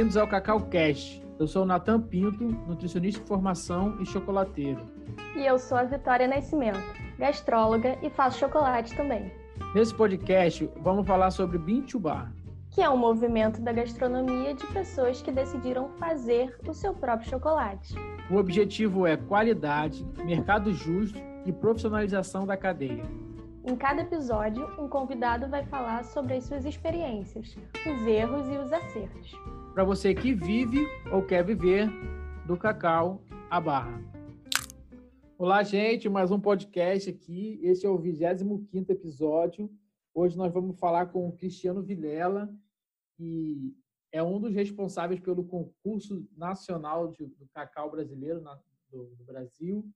Bem-vindos ao Cacau Cast. Eu sou o Natan Pinto, nutricionista de formação e chocolateiro. E eu sou a Vitória Nascimento, gastróloga e faço chocolate também. Nesse podcast, vamos falar sobre Bean to Bar, que é um movimento da gastronomia de pessoas que decidiram fazer o seu próprio chocolate. O objetivo é qualidade, mercado justo e profissionalização da cadeia. Em cada episódio, um convidado vai falar sobre as suas experiências, os erros e os acertos. Para você que vive ou quer viver do cacau à barra. Olá, gente, mais um podcast aqui. Esse é o 25 episódio. Hoje nós vamos falar com o Cristiano Vilela, que é um dos responsáveis pelo concurso nacional de, do cacau brasileiro na, do, do Brasil.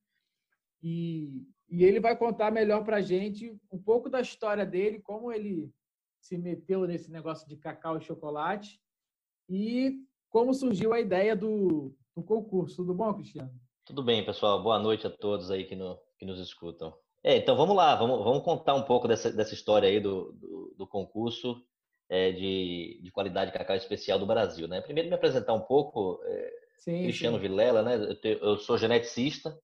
E e ele vai contar melhor para a gente um pouco da história dele, como ele se meteu nesse negócio de cacau e chocolate e como surgiu a ideia do, do concurso. Tudo bom, Cristiano? Tudo bem, pessoal. Boa noite a todos aí que, no, que nos escutam. É, então vamos lá, vamos, vamos contar um pouco dessa, dessa história aí do, do, do concurso é, de, de qualidade de cacau especial do Brasil. Né? Primeiro me apresentar um pouco, é, sim, Cristiano sim. Vilela, né? Eu, te, eu sou geneticista,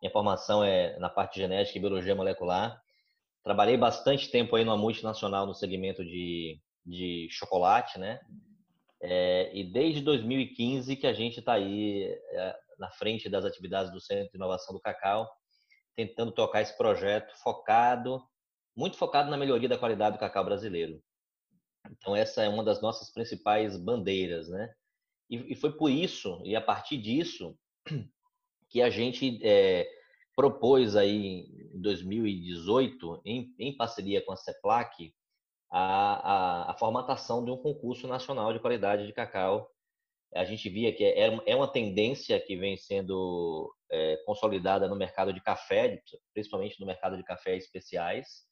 minha formação é na parte de genética e biologia molecular. Trabalhei bastante tempo aí numa multinacional no segmento de, de chocolate, né? É, e desde 2015 que a gente está aí é, na frente das atividades do Centro de Inovação do Cacau, tentando tocar esse projeto focado, muito focado na melhoria da qualidade do cacau brasileiro. Então essa é uma das nossas principais bandeiras, né? E, e foi por isso e a partir disso que a gente é, propôs aí em 2018, em, em parceria com a CEPLAC, a, a, a, formatação de um concurso nacional de qualidade de cacau. A gente via que é, é uma tendência que vem sendo é, consolidada no mercado de café, principalmente no mercado de café especiais,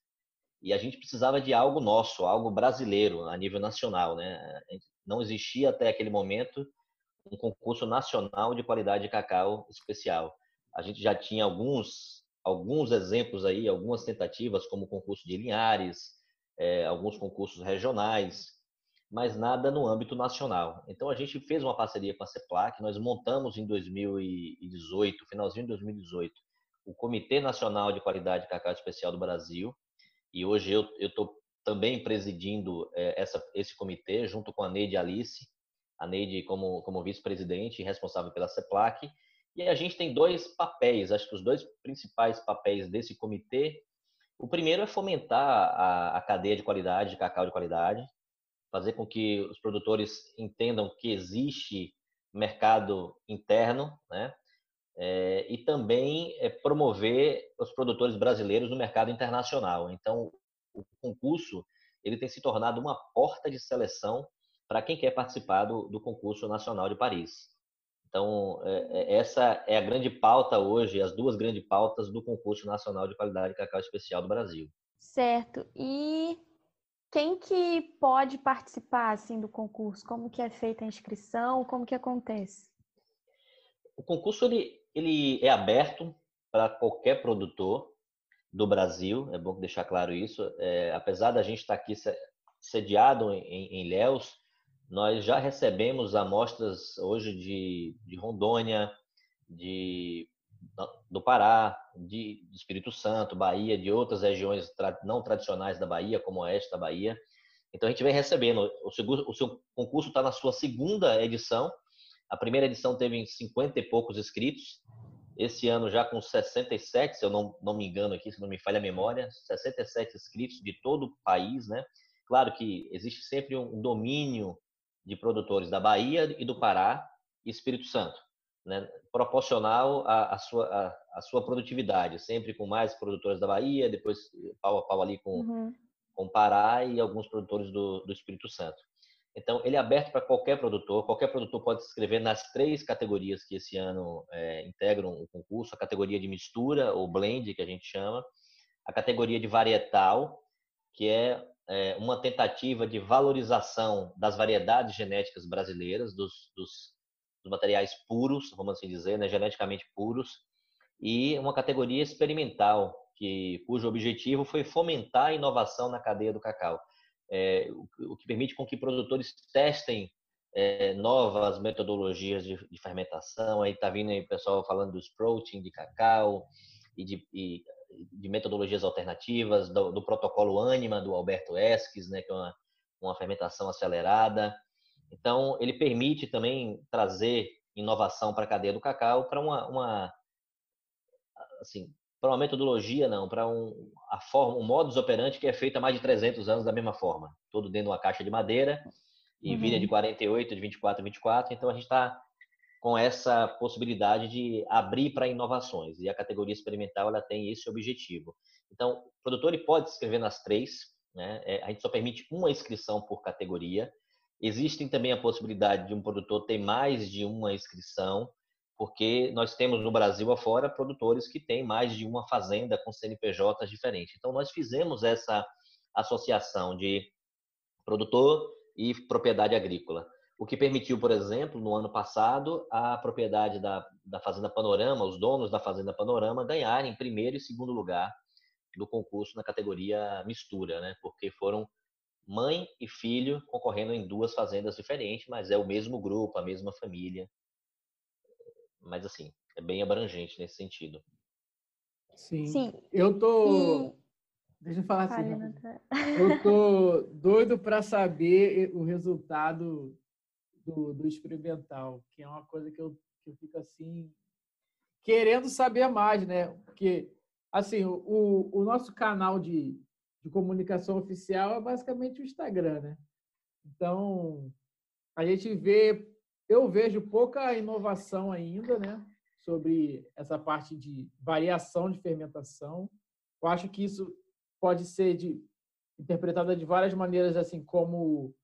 e a gente precisava de algo nosso, algo brasileiro, a nível nacional. Né? Não existia até aquele momento um concurso nacional de qualidade de cacau especial. A gente já tinha alguns, alguns exemplos aí, algumas tentativas, como o concurso de Linhares, é, alguns concursos regionais, mas nada no âmbito nacional. Então a gente fez uma parceria com a CEPLAC, nós montamos em 2018, finalzinho de 2018, o Comitê Nacional de Qualidade de Cacau Especial do Brasil, e hoje eu estou também presidindo é, essa, esse comitê, junto com a Neide Alice, a Neide como, como vice-presidente responsável pela CEPLAC. E a gente tem dois papéis, acho que os dois principais papéis desse comitê. O primeiro é fomentar a, a cadeia de qualidade, de cacau de qualidade, fazer com que os produtores entendam que existe mercado interno, né? É, e também é, promover os produtores brasileiros no mercado internacional. Então, o concurso ele tem se tornado uma porta de seleção para quem quer participar do, do, concurso nacional de Paris. Então, é, é, essa é a grande pauta hoje, as duas grandes pautas do concurso nacional de qualidade de cacau especial do Brasil. Certo. E quem que pode participar assim do concurso? Como que é feita a inscrição? Como que acontece? O concurso ele, ele é aberto para qualquer produtor do Brasil. É bom deixar claro isso. É, apesar da gente estar aqui sediado em, em Léus, nós já recebemos amostras hoje de, de Rondônia, de, do Pará, de, Espírito Santo, Bahia, de outras regiões tra, não tradicionais da Bahia, como o oeste da Bahia. Então a gente vem recebendo. O, o seu concurso está na sua segunda edição. A primeira edição teve 50 e poucos inscritos. Esse ano já com 67, se eu não, não me engano aqui, se não me falha a memória, 67 inscritos de todo o país, né? Claro que existe sempre um domínio de produtores da Bahia e do Pará e Espírito Santo, né? proporcional à, à sua, à, à, sua produtividade, sempre com mais produtores da Bahia, depois pau a pau ali com, uhum. com o Pará e alguns produtores do, do Espírito Santo. Então, ele é aberto para qualquer produtor, qualquer produtor pode se inscrever nas três categorias que esse ano é, integram o concurso, a categoria de mistura, ou blend, que a gente chama, a categoria de varietal, que é é, uma tentativa de valorização das variedades genéticas brasileiras, dos, dos, dos materiais puros, vamos assim dizer, né, geneticamente puros, e uma categoria experimental, que, cujo objetivo foi fomentar a inovação na cadeia do cacau, é, o, o, que permite com que produtores testem é, novas metodologias de, de fermentação. Aí está vindo aí o pessoal falando dos protein de cacau e de, e de metodologias alternativas, do, do, protocolo Anima do Alberto Esques, né, que é uma, uma fermentação acelerada. Então, ele permite também trazer inovação para a cadeia do cacau para uma, uma assim, para uma metodologia, não, para um, a forma, um modus operandi que é feito há mais de 300 anos da mesma forma. Tudo dentro de uma caixa de madeira e uhum. vinha de 48, de 24 24. Então, a gente está com essa possibilidade de abrir para inovações. E a categoria experimental ela tem esse objetivo. Então, o produtor ele pode se inscrever nas três. Né? É, a gente só permite uma inscrição por categoria. Existem também a possibilidade de um produtor ter mais de uma inscrição porque nós temos no Brasil afora produtores que têm mais de uma fazenda com CNPJs diferentes. Então, nós fizemos essa associação de produtor e propriedade agrícola, o que permitiu, por exemplo, no ano passado, a propriedade da, da Fazenda Panorama, os donos da Fazenda Panorama, ganharem primeiro e segundo lugar do concurso na categoria mistura, né? porque foram mãe e filho concorrendo em duas fazendas diferentes, mas é o mesmo grupo, a mesma família mas assim, é bem abrangente nesse sentido. Sim. Sim. Eu tô. E... Deixa eu falar assim. eu tô doido para saber o resultado do, do experimental, que é uma coisa que eu, que eu fico assim querendo saber mais, né? Porque assim, o, o nosso canal de, de comunicação oficial é basicamente o Instagram, né? Então, a gente vê eu vejo pouca inovação ainda, né? Sobre essa parte de variação de fermentação. Eu acho que isso pode ser de, interpretada de várias maneiras, assim como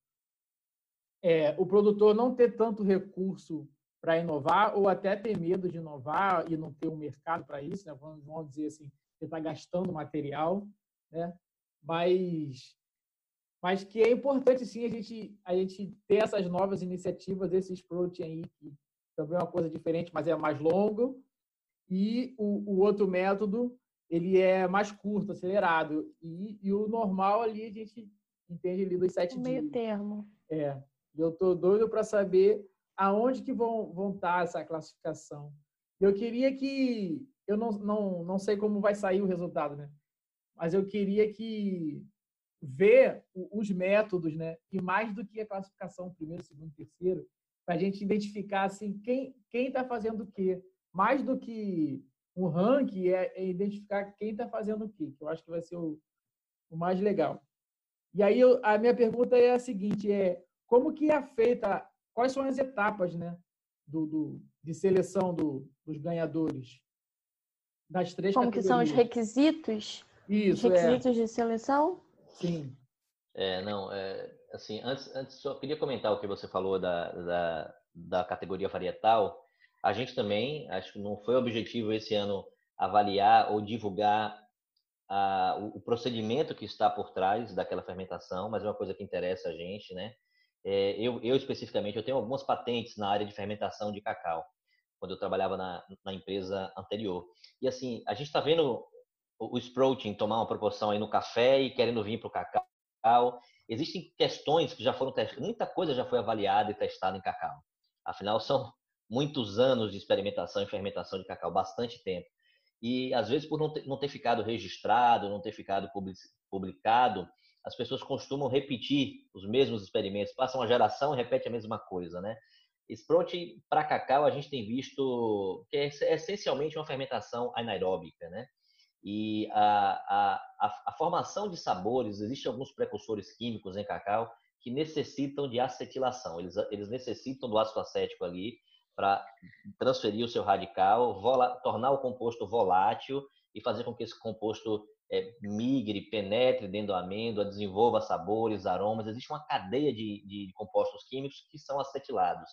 é, o produtor não ter tanto recurso para inovar ou até ter medo de inovar e não ter um mercado para isso, né? Vamos, vamos dizer assim, você está gastando material, né? Mas mas que é importante sim a gente a gente ter essas novas iniciativas, esses protein aí que também é uma coisa diferente, mas é mais longo. E o, o outro método ele é mais curto, acelerado. E, e o normal ali a gente entende ali dos sete o dias. Meio termo. É. Eu tô doido para saber aonde que vão vão estar tá essa classificação. Eu queria que eu não, não, não sei como vai sair o resultado, né? Mas eu queria que ver os métodos, né? E mais do que a classificação primeiro, segundo, terceiro, para a gente identificar assim quem quem está fazendo o quê. Mais do que o ranking é, é identificar quem está fazendo o quê, que eu acho que vai ser o, o mais legal. E aí eu, a minha pergunta é a seguinte: é como que é feita? Quais são as etapas, né? Do, do de seleção do, dos ganhadores das três Como categorias. que são os requisitos? Isso, os é. requisitos é. de seleção? Sim. É, não, é, assim, antes, antes só queria comentar o que você falou da, da, da categoria varietal. A gente também, acho que não foi objetivo esse ano avaliar ou divulgar a, o, o, procedimento que está por trás daquela fermentação, mas é uma coisa que interessa a gente, né? É, eu, eu, especificamente, eu tenho algumas patentes na área de fermentação de cacau, quando eu trabalhava na, na empresa anterior. E assim, a gente está vendo o sprouting tomar uma proporção aí no café e querendo vir para o cacau. Existem questões que já foram testadas, muita coisa já foi avaliada e testada em cacau. Afinal, são muitos anos de experimentação e fermentação de cacau, bastante tempo. E às vezes, por não ter, não ter ficado registrado, não ter ficado publicado, as pessoas costumam repetir os mesmos experimentos, passam uma geração e repete a mesma coisa, né? Sprouting para cacau a gente tem visto que é essencialmente uma fermentação anaeróbica, né? E a, a, a, formação de sabores, existem alguns precursores químicos em cacau que necessitam de acetilação. Eles, eles necessitam do ácido acético ali para transferir o seu radical, vola, tornar o composto volátil e fazer com que esse composto é, migre, penetre dentro do amêndoa, desenvolva sabores, aromas. Existe uma cadeia de, de compostos químicos que são acetilados.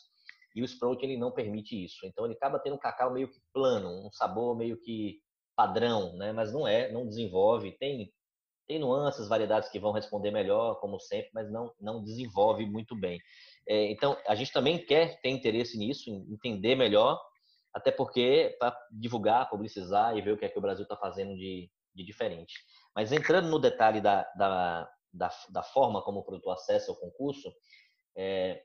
E o sprout ele não permite isso. Então ele acaba tendo um cacau meio que plano, um sabor meio que padrão, né? Mas não é, não desenvolve. Tem tem nuances, variedades que vão responder melhor, como sempre, mas não não desenvolve muito bem. É, então a gente também quer ter interesse nisso, entender melhor, até porque para divulgar, publicizar e ver o que é que o Brasil está fazendo de, de diferente. Mas entrando no detalhe da, da, da, da, forma como o produtor acessa o concurso, é,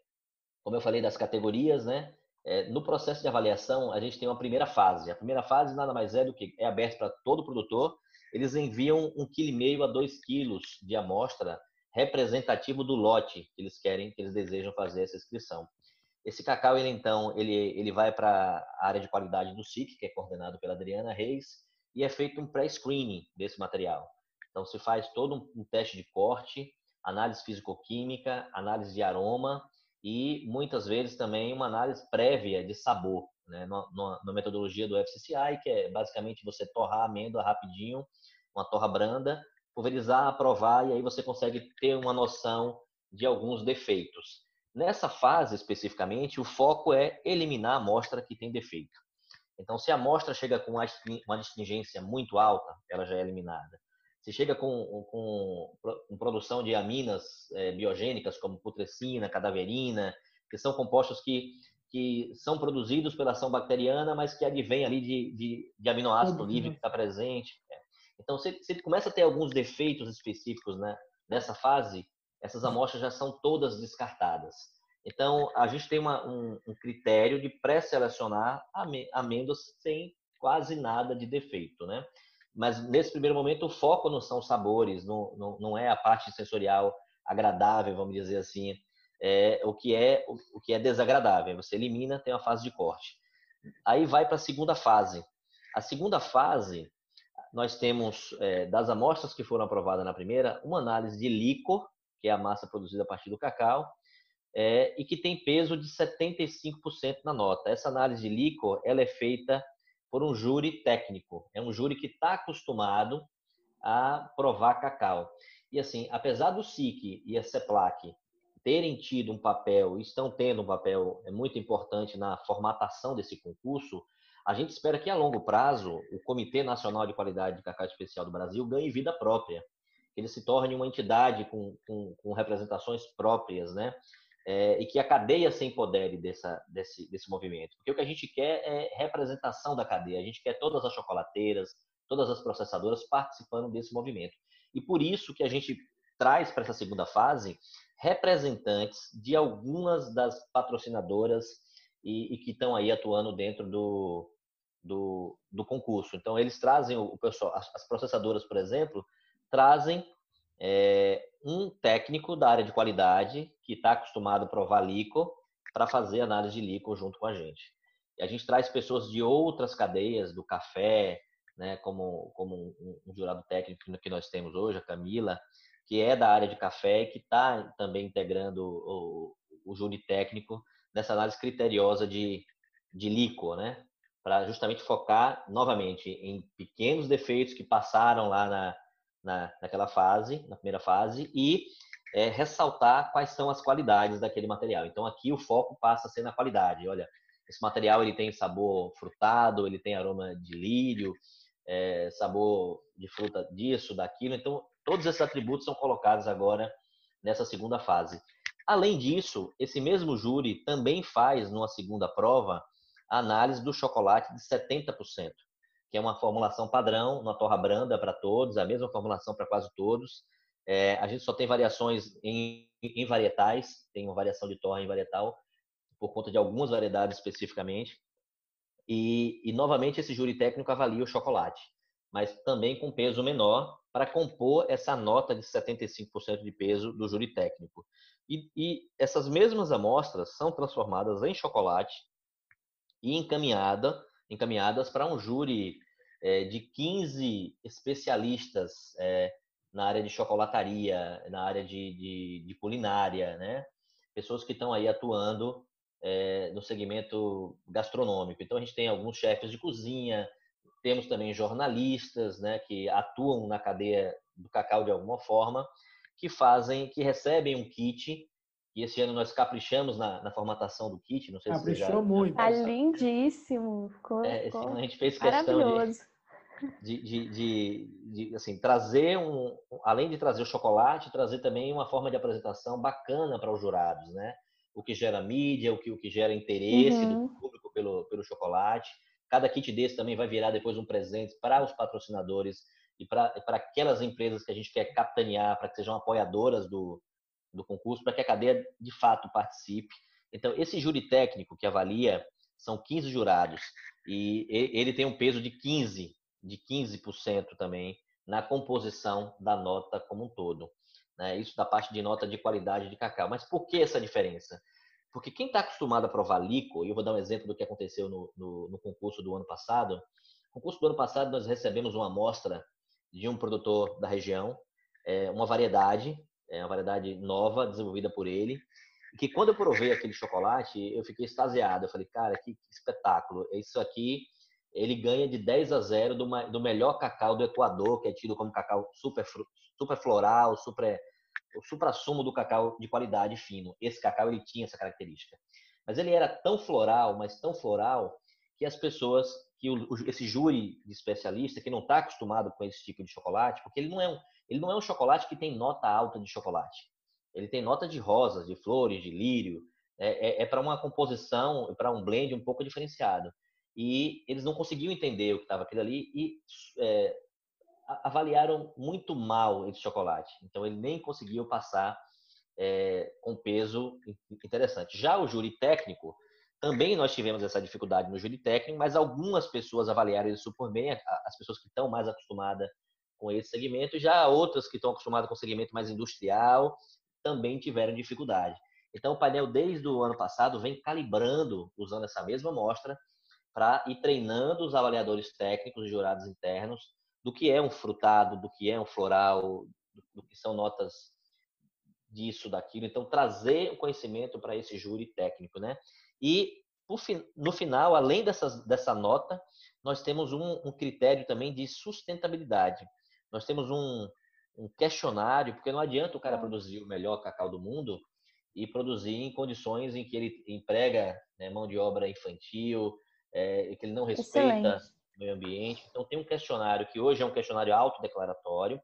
como eu falei das categorias, né? É, no processo de avaliação, a gente tem uma primeira fase. A primeira fase nada mais é do que é aberto para todo produtor. Eles enviam um quilo e meio a dois quilos de amostra representativo do lote que eles querem, que eles desejam fazer essa inscrição. Esse cacau, ele então, ele, ele vai para a área de qualidade do SIC, que é coordenado pela Adriana Reis, e é feito um pré-screening desse material. Então, se faz todo um teste de corte, análise físico-química, análise de aroma e muitas vezes também uma análise prévia de sabor, né? na, metodologia do FCCI, que é basicamente você torrar a amêndoa rapidinho, uma torra branda, pulverizar, aprovar e aí você consegue ter uma noção de alguns defeitos. Nessa fase especificamente, o foco é eliminar a amostra que tem defeito. Então, se a amostra chega com uma astringência muito alta, ela já é eliminada. Se chega com, com, com produção de aminas é, biogênicas, como putrescina, cadaverina, que são compostos que, que são produzidos pela ação bacteriana, mas que advém ali de, de, de aminoácido livre que está presente. É. Então, se, se começa a ter alguns defeitos específicos né, nessa fase, essas amostras já são todas descartadas. Então, a gente tem uma, um, um, critério de pré-selecionar amêndoas sem quase nada de defeito, né? mas nesse primeiro momento o foco não são sabores, não, não, não é a parte sensorial agradável, vamos dizer assim, é o que é o, que é desagradável. Você elimina, tem uma fase de corte. Aí vai para a segunda fase. A segunda fase, nós temos é, das amostras que foram aprovadas na primeira, uma análise de líquor, que é a massa produzida a partir do cacau, é, e que tem peso de 75% na nota. Essa análise de líquor, ela é feita por um júri técnico. É um júri que está acostumado a provar cacau. E assim, apesar do SIC e a CEPLAC terem tido um papel, estão tendo um papel é muito importante na formatação desse concurso, a gente espera que a longo prazo o Comitê Nacional de Qualidade de Cacau Especial do Brasil ganhe vida própria, que ele se torne uma entidade com, com, com representações próprias, né? É, e que a cadeia se empodere dessa, desse, desse movimento. Porque o que a gente quer é representação da cadeia, a gente quer todas as chocolateiras, todas as processadoras participando desse movimento. E por isso que a gente traz para essa segunda fase representantes de algumas das patrocinadoras e, e que estão aí atuando dentro do, do, do, concurso. Então, eles trazem o pessoal, as, as processadoras, por exemplo, trazem é, um técnico da área de qualidade que está acostumado a provar líquor para fazer análise de líquor junto com a gente. E a gente traz pessoas de outras cadeias, do café, né, como, como um, um jurado técnico que nós temos hoje, a Camila, que é da área de café e que está também integrando o, o júri técnico nessa análise criteriosa de, de líquor, né? Para justamente focar novamente em pequenos defeitos que passaram lá na, na, naquela fase, na primeira fase, e é, ressaltar quais são as qualidades daquele material. Então aqui o foco passa a ser na qualidade. Olha, esse material ele tem sabor frutado, ele tem aroma de lírio, é, sabor de fruta disso, daquilo. Então todos esses atributos são colocados agora nessa segunda fase. Além disso, esse mesmo júri também faz numa segunda prova a análise do chocolate de 70% que é uma formulação padrão, uma torra branda para todos, a mesma formulação para quase todos. É, a gente só tem variações em, em varietais, tem uma variação de torra em varietal, por conta de algumas variedades especificamente. E, e, novamente, esse júri técnico avalia o chocolate, mas também com peso menor, para compor essa nota de 75% de peso do júri técnico. E, e essas mesmas amostras são transformadas em chocolate e encaminhada encaminhadas para um júri é, de 15 especialistas é, na área de chocolataria, na área de, de, de culinária, né? Pessoas que estão aí atuando é, no segmento gastronômico. Então a gente tem alguns chefes de cozinha, temos também jornalistas, né, que atuam na cadeia do cacau de alguma forma, que fazem, que recebem um kit e esse ano nós caprichamos na, na formatação do kit. Não sei Caprichou se você já... muito. Tá lindíssimo. Ficou, é, esse ano a gente fez questão de, de, de, de, assim, trazer um... Além de trazer o chocolate, trazer também uma forma de apresentação bacana para os jurados, né? O que gera mídia, o que, o que gera interesse uhum. do público pelo, pelo chocolate. Cada kit desse também vai virar depois um presente para os patrocinadores e para aquelas empresas que a gente quer capitanear, para que sejam apoiadoras do, do concurso, para que a cadeia de fato participe. Então, esse júri técnico que avalia são 15 jurados e ele tem um peso de 15, de 15% também na composição da nota como um todo. Né? Isso da parte de nota de qualidade de cacau. Mas por que essa diferença? Porque quem está acostumado a provar líquido, e eu vou dar um exemplo do que aconteceu no, no, no concurso do ano passado. No concurso do ano passado, nós recebemos uma amostra de um produtor da região, é, uma variedade, é, uma variedade nova, desenvolvida por ele, que quando eu provei aquele chocolate, eu fiquei extasiado. Eu falei, cara, que, espetáculo. Isso aqui, ele ganha de 10 a 0 do, do melhor cacau do Equador, que é tido como cacau super, super floral, super, o supra-sumo do cacau de qualidade fino. Esse cacau, ele tinha essa característica. Mas ele era tão floral, mas tão floral, que as pessoas, que o, esse júri de especialista, que não está acostumado com esse tipo de chocolate, porque ele não é um, ele não é um chocolate que tem nota alta de chocolate ele tem nota de rosas, de flores, de lírio. É, é, é para uma composição, para um blend um pouco diferenciado. E eles não conseguiam entender o que estava aquilo ali e é, avaliaram muito mal esse chocolate. Então ele nem conseguiu passar é, com peso interessante. Já o júri técnico, também nós tivemos essa dificuldade no júri técnico, mas algumas pessoas avaliaram isso por bem, as pessoas que estão mais acostumadas com esse segmento, já outras que estão acostumadas com o segmento mais industrial também tiveram dificuldade. Então, o painel, desde o ano passado, vem calibrando, usando essa mesma amostra, para ir treinando os avaliadores técnicos e jurados internos do que é um frutado, do que é um floral, do que são notas disso, daquilo. Então, trazer o conhecimento para esse júri técnico, né? E, no final, além dessas, dessa nota, nós temos um, um critério também de sustentabilidade. Nós temos um, um questionário, porque não adianta o cara produzir o melhor cacau do mundo e produzir em condições em que ele emprega né, mão de obra infantil, é, que ele não respeita Excelente. o meio ambiente. Então, tem um questionário que hoje é um questionário autodeclaratório,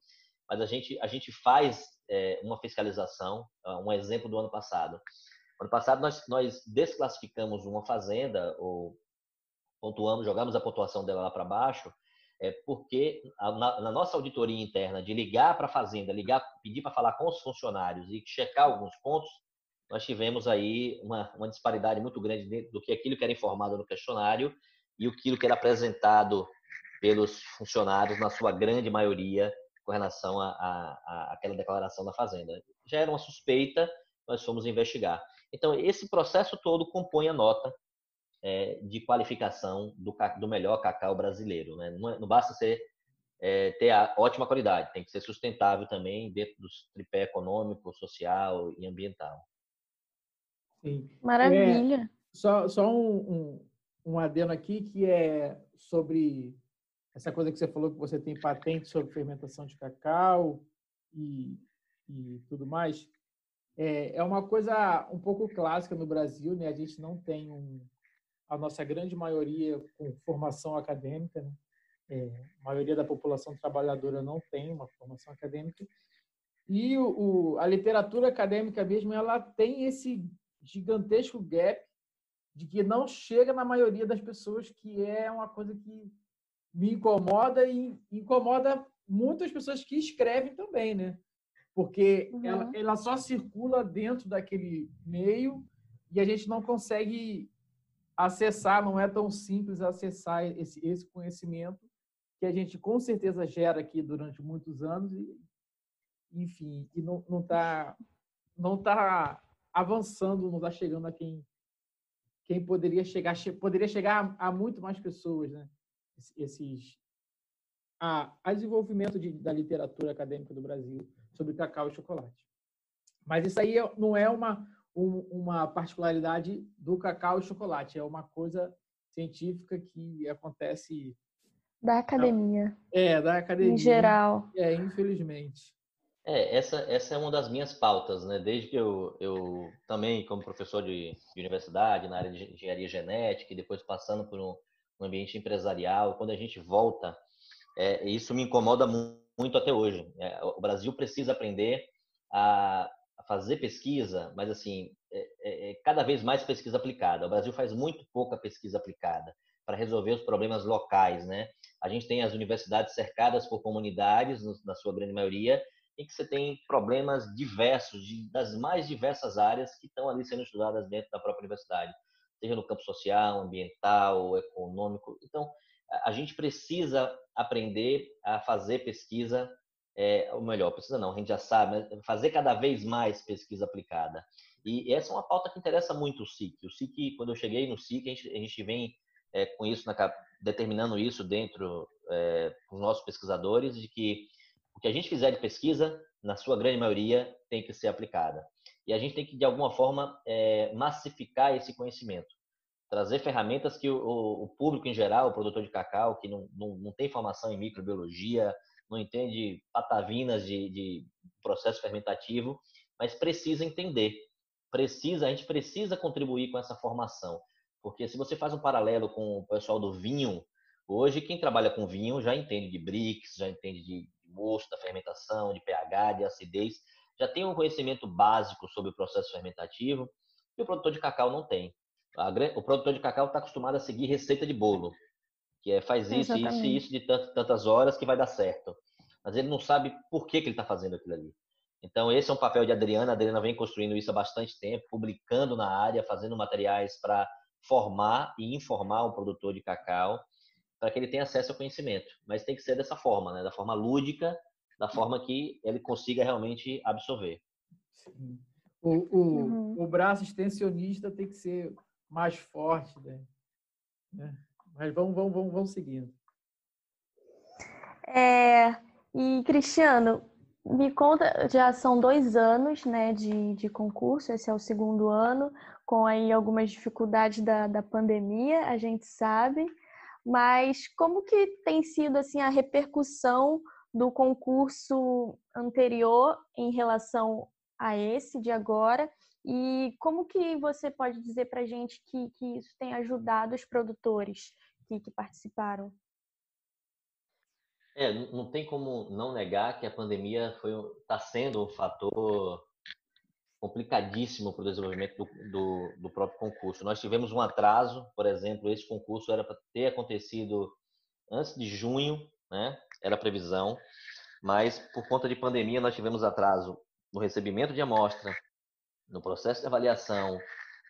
mas a gente, a gente faz é, uma fiscalização, um exemplo do ano passado. Ano passado, nós, nós desclassificamos uma fazenda, ou pontuamos, jogamos a pontuação dela lá para baixo, é porque na, na, nossa auditoria interna de ligar para a fazenda, ligar, pedir para falar com os funcionários e checar alguns pontos, nós tivemos aí uma, uma disparidade muito grande do que aquilo que era informado no questionário e aquilo que era apresentado pelos funcionários, na sua grande maioria, com relação a, a, a aquela declaração da fazenda. Já era uma suspeita, nós fomos investigar. Então, esse processo todo compõe a nota é, de qualificação do, do, melhor cacau brasileiro. Né? Não, é, não, basta ser é, ter a ótima qualidade, tem que ser sustentável também dentro do tripé econômico, social e ambiental. Sim. Maravilha. É, só só um, um, um adendo aqui que é sobre essa coisa que você falou que você tem patente sobre fermentação de cacau e, e tudo mais. É, é uma coisa um pouco clássica no Brasil, né? A gente não tem um, a nossa grande maioria com formação acadêmica, né? é, a maioria da população trabalhadora não tem uma formação acadêmica, e o, o, a literatura acadêmica mesmo, ela tem esse gigantesco gap de que não chega na maioria das pessoas, que é uma coisa que me incomoda e incomoda muitas pessoas que escrevem também, né? Porque uhum. ela, ela só circula dentro daquele meio e a gente não consegue acessar, não é tão simples acessar esse, esse conhecimento que a gente com certeza gera aqui durante muitos anos e, enfim, e não está não tá avançando, não está chegando a quem quem poderia chegar poderia chegar a, a muito mais pessoas, né? Esses a, a desenvolvimento de, da literatura acadêmica do Brasil sobre cacau e chocolate. Mas isso aí não é uma um, uma particularidade do cacau e chocolate. É uma coisa científica que acontece da academia. É, da academia. Em geral. É, infelizmente. É, essa, essa é uma das minhas pautas, né? Desde que eu, eu também, como professor de, de universidade, na área de engenharia genética, e depois passando por um, um ambiente empresarial, quando a gente volta, é, isso me incomoda muito até hoje. É, o Brasil precisa aprender a, a fazer pesquisa, mas assim, é, é, é, cada vez mais pesquisa aplicada. O Brasil faz muito pouca pesquisa aplicada para resolver os problemas locais, né? A gente tem as universidades cercadas por comunidades, na sua grande maioria, em que você tem problemas diversos, de, das mais diversas áreas que estão ali sendo estudadas dentro da própria universidade, seja no campo social, ambiental, econômico. Então, a gente precisa aprender a fazer pesquisa, é, ou melhor, precisa não, a gente já sabe, fazer cada vez mais pesquisa aplicada. E essa é uma pauta que interessa muito o SIC. O SIC, quando eu cheguei no SIC, a gente, a gente vem é, com isso, na, determinando isso dentro é, dos nossos pesquisadores, de que o que a gente fizer de pesquisa, na sua grande maioria, tem que ser aplicada. E a gente tem que, de alguma forma, é, massificar esse conhecimento. Trazer ferramentas que o, o, público em geral, o produtor de cacau, que não, não, não tem formação em microbiologia, não entende patavinas de, de processo fermentativo, mas precisa entender. Precisa, a gente precisa contribuir com essa formação. Porque se você faz um paralelo com o pessoal do vinho, hoje quem trabalha com vinho já entende de BRICS, já entende de mosto, da fermentação, de pH, de acidez, já tem um conhecimento básico sobre o processo fermentativo e o produtor de cacau não tem. O produtor de cacau está acostumado a seguir receita de bolo, que é faz isso, Exatamente. isso e isso de tantas horas que vai dar certo. Mas ele não sabe por que, que ele está fazendo aquilo ali. Então, esse é um papel de Adriana. A Adriana vem construindo isso há bastante tempo, publicando na área, fazendo materiais para formar e informar o produtor de cacau para que ele tenha acesso ao conhecimento. Mas tem que ser dessa forma, né? da forma lúdica, da forma que ele consiga realmente absorver. Sim. O, o, uhum. o braço extensionista tem que ser mais forte, né? né? Mas vamos, vamos, vamos, vamos seguindo. É, e, Cristiano, me conta, já são dois anos né, de, de concurso, esse é o segundo ano, com aí algumas dificuldades da, da pandemia, a gente sabe, mas como que tem sido assim a repercussão do concurso anterior em relação a esse de agora e como que você pode dizer para a gente que, que isso tem ajudado os produtores que, que participaram? É, não tem como não negar que a pandemia está sendo um fator complicadíssimo para o desenvolvimento do, do, do, próprio concurso. Nós tivemos um atraso, por exemplo, esse concurso era para ter acontecido antes de junho, né? Era a previsão, mas por conta de pandemia nós tivemos atraso no recebimento de amostra, no processo de avaliação,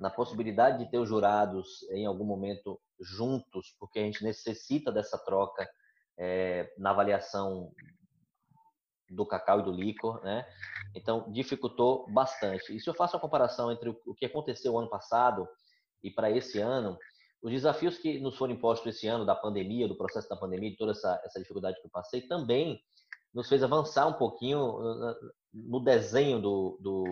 na possibilidade de ter os jurados em algum momento juntos, porque a gente necessita dessa troca é, na avaliação do cacau e do licor, né? Então, dificultou bastante. E se eu faço a comparação entre o que aconteceu ano passado e para esse ano, os desafios que nos foram impostos esse ano da pandemia, do processo da pandemia, de toda essa, essa dificuldade que eu passei, também nos fez avançar um pouquinho no desenho do, do,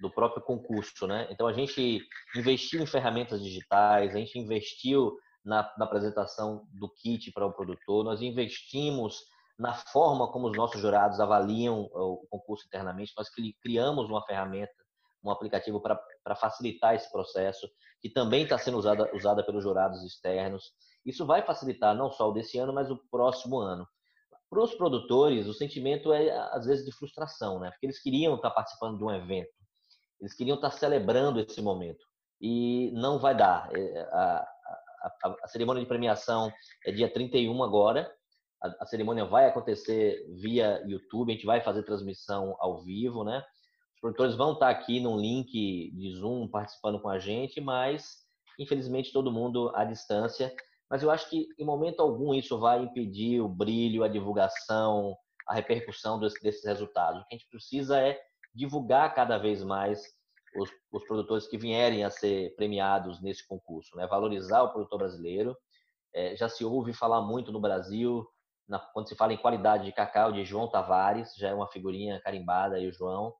do próprio concurso, né? Então, a gente investiu em ferramentas digitais, a gente investiu na, na apresentação do kit para o produtor, nós investimos na forma como os nossos jurados avaliam o concurso internamente. Nós criamos uma ferramenta, um aplicativo para facilitar esse processo, que também está sendo usada, usada pelos jurados externos. Isso vai facilitar não só o desse ano, mas o próximo ano. Para os produtores, o sentimento é, às vezes, de frustração, né? Porque eles queriam estar participando de um evento, eles queriam estar celebrando esse momento. E não vai dar. É, a, a, a cerimônia de premiação é dia 31 agora, a, a, cerimônia vai acontecer via YouTube, a gente vai fazer transmissão ao vivo, né? Os produtores vão estar aqui num link de Zoom participando com a gente, mas infelizmente todo mundo à distância. Mas eu acho que em momento algum isso vai impedir o brilho, a divulgação, a repercussão desse, desses resultados. O que a gente precisa é divulgar cada vez mais os, os, produtores que vierem a ser premiados nesse concurso, né? valorizar o produtor brasileiro. É, já se ouve falar muito no Brasil na, quando se fala em qualidade de cacau, de João Tavares, já é uma figurinha carimbada aí, o João,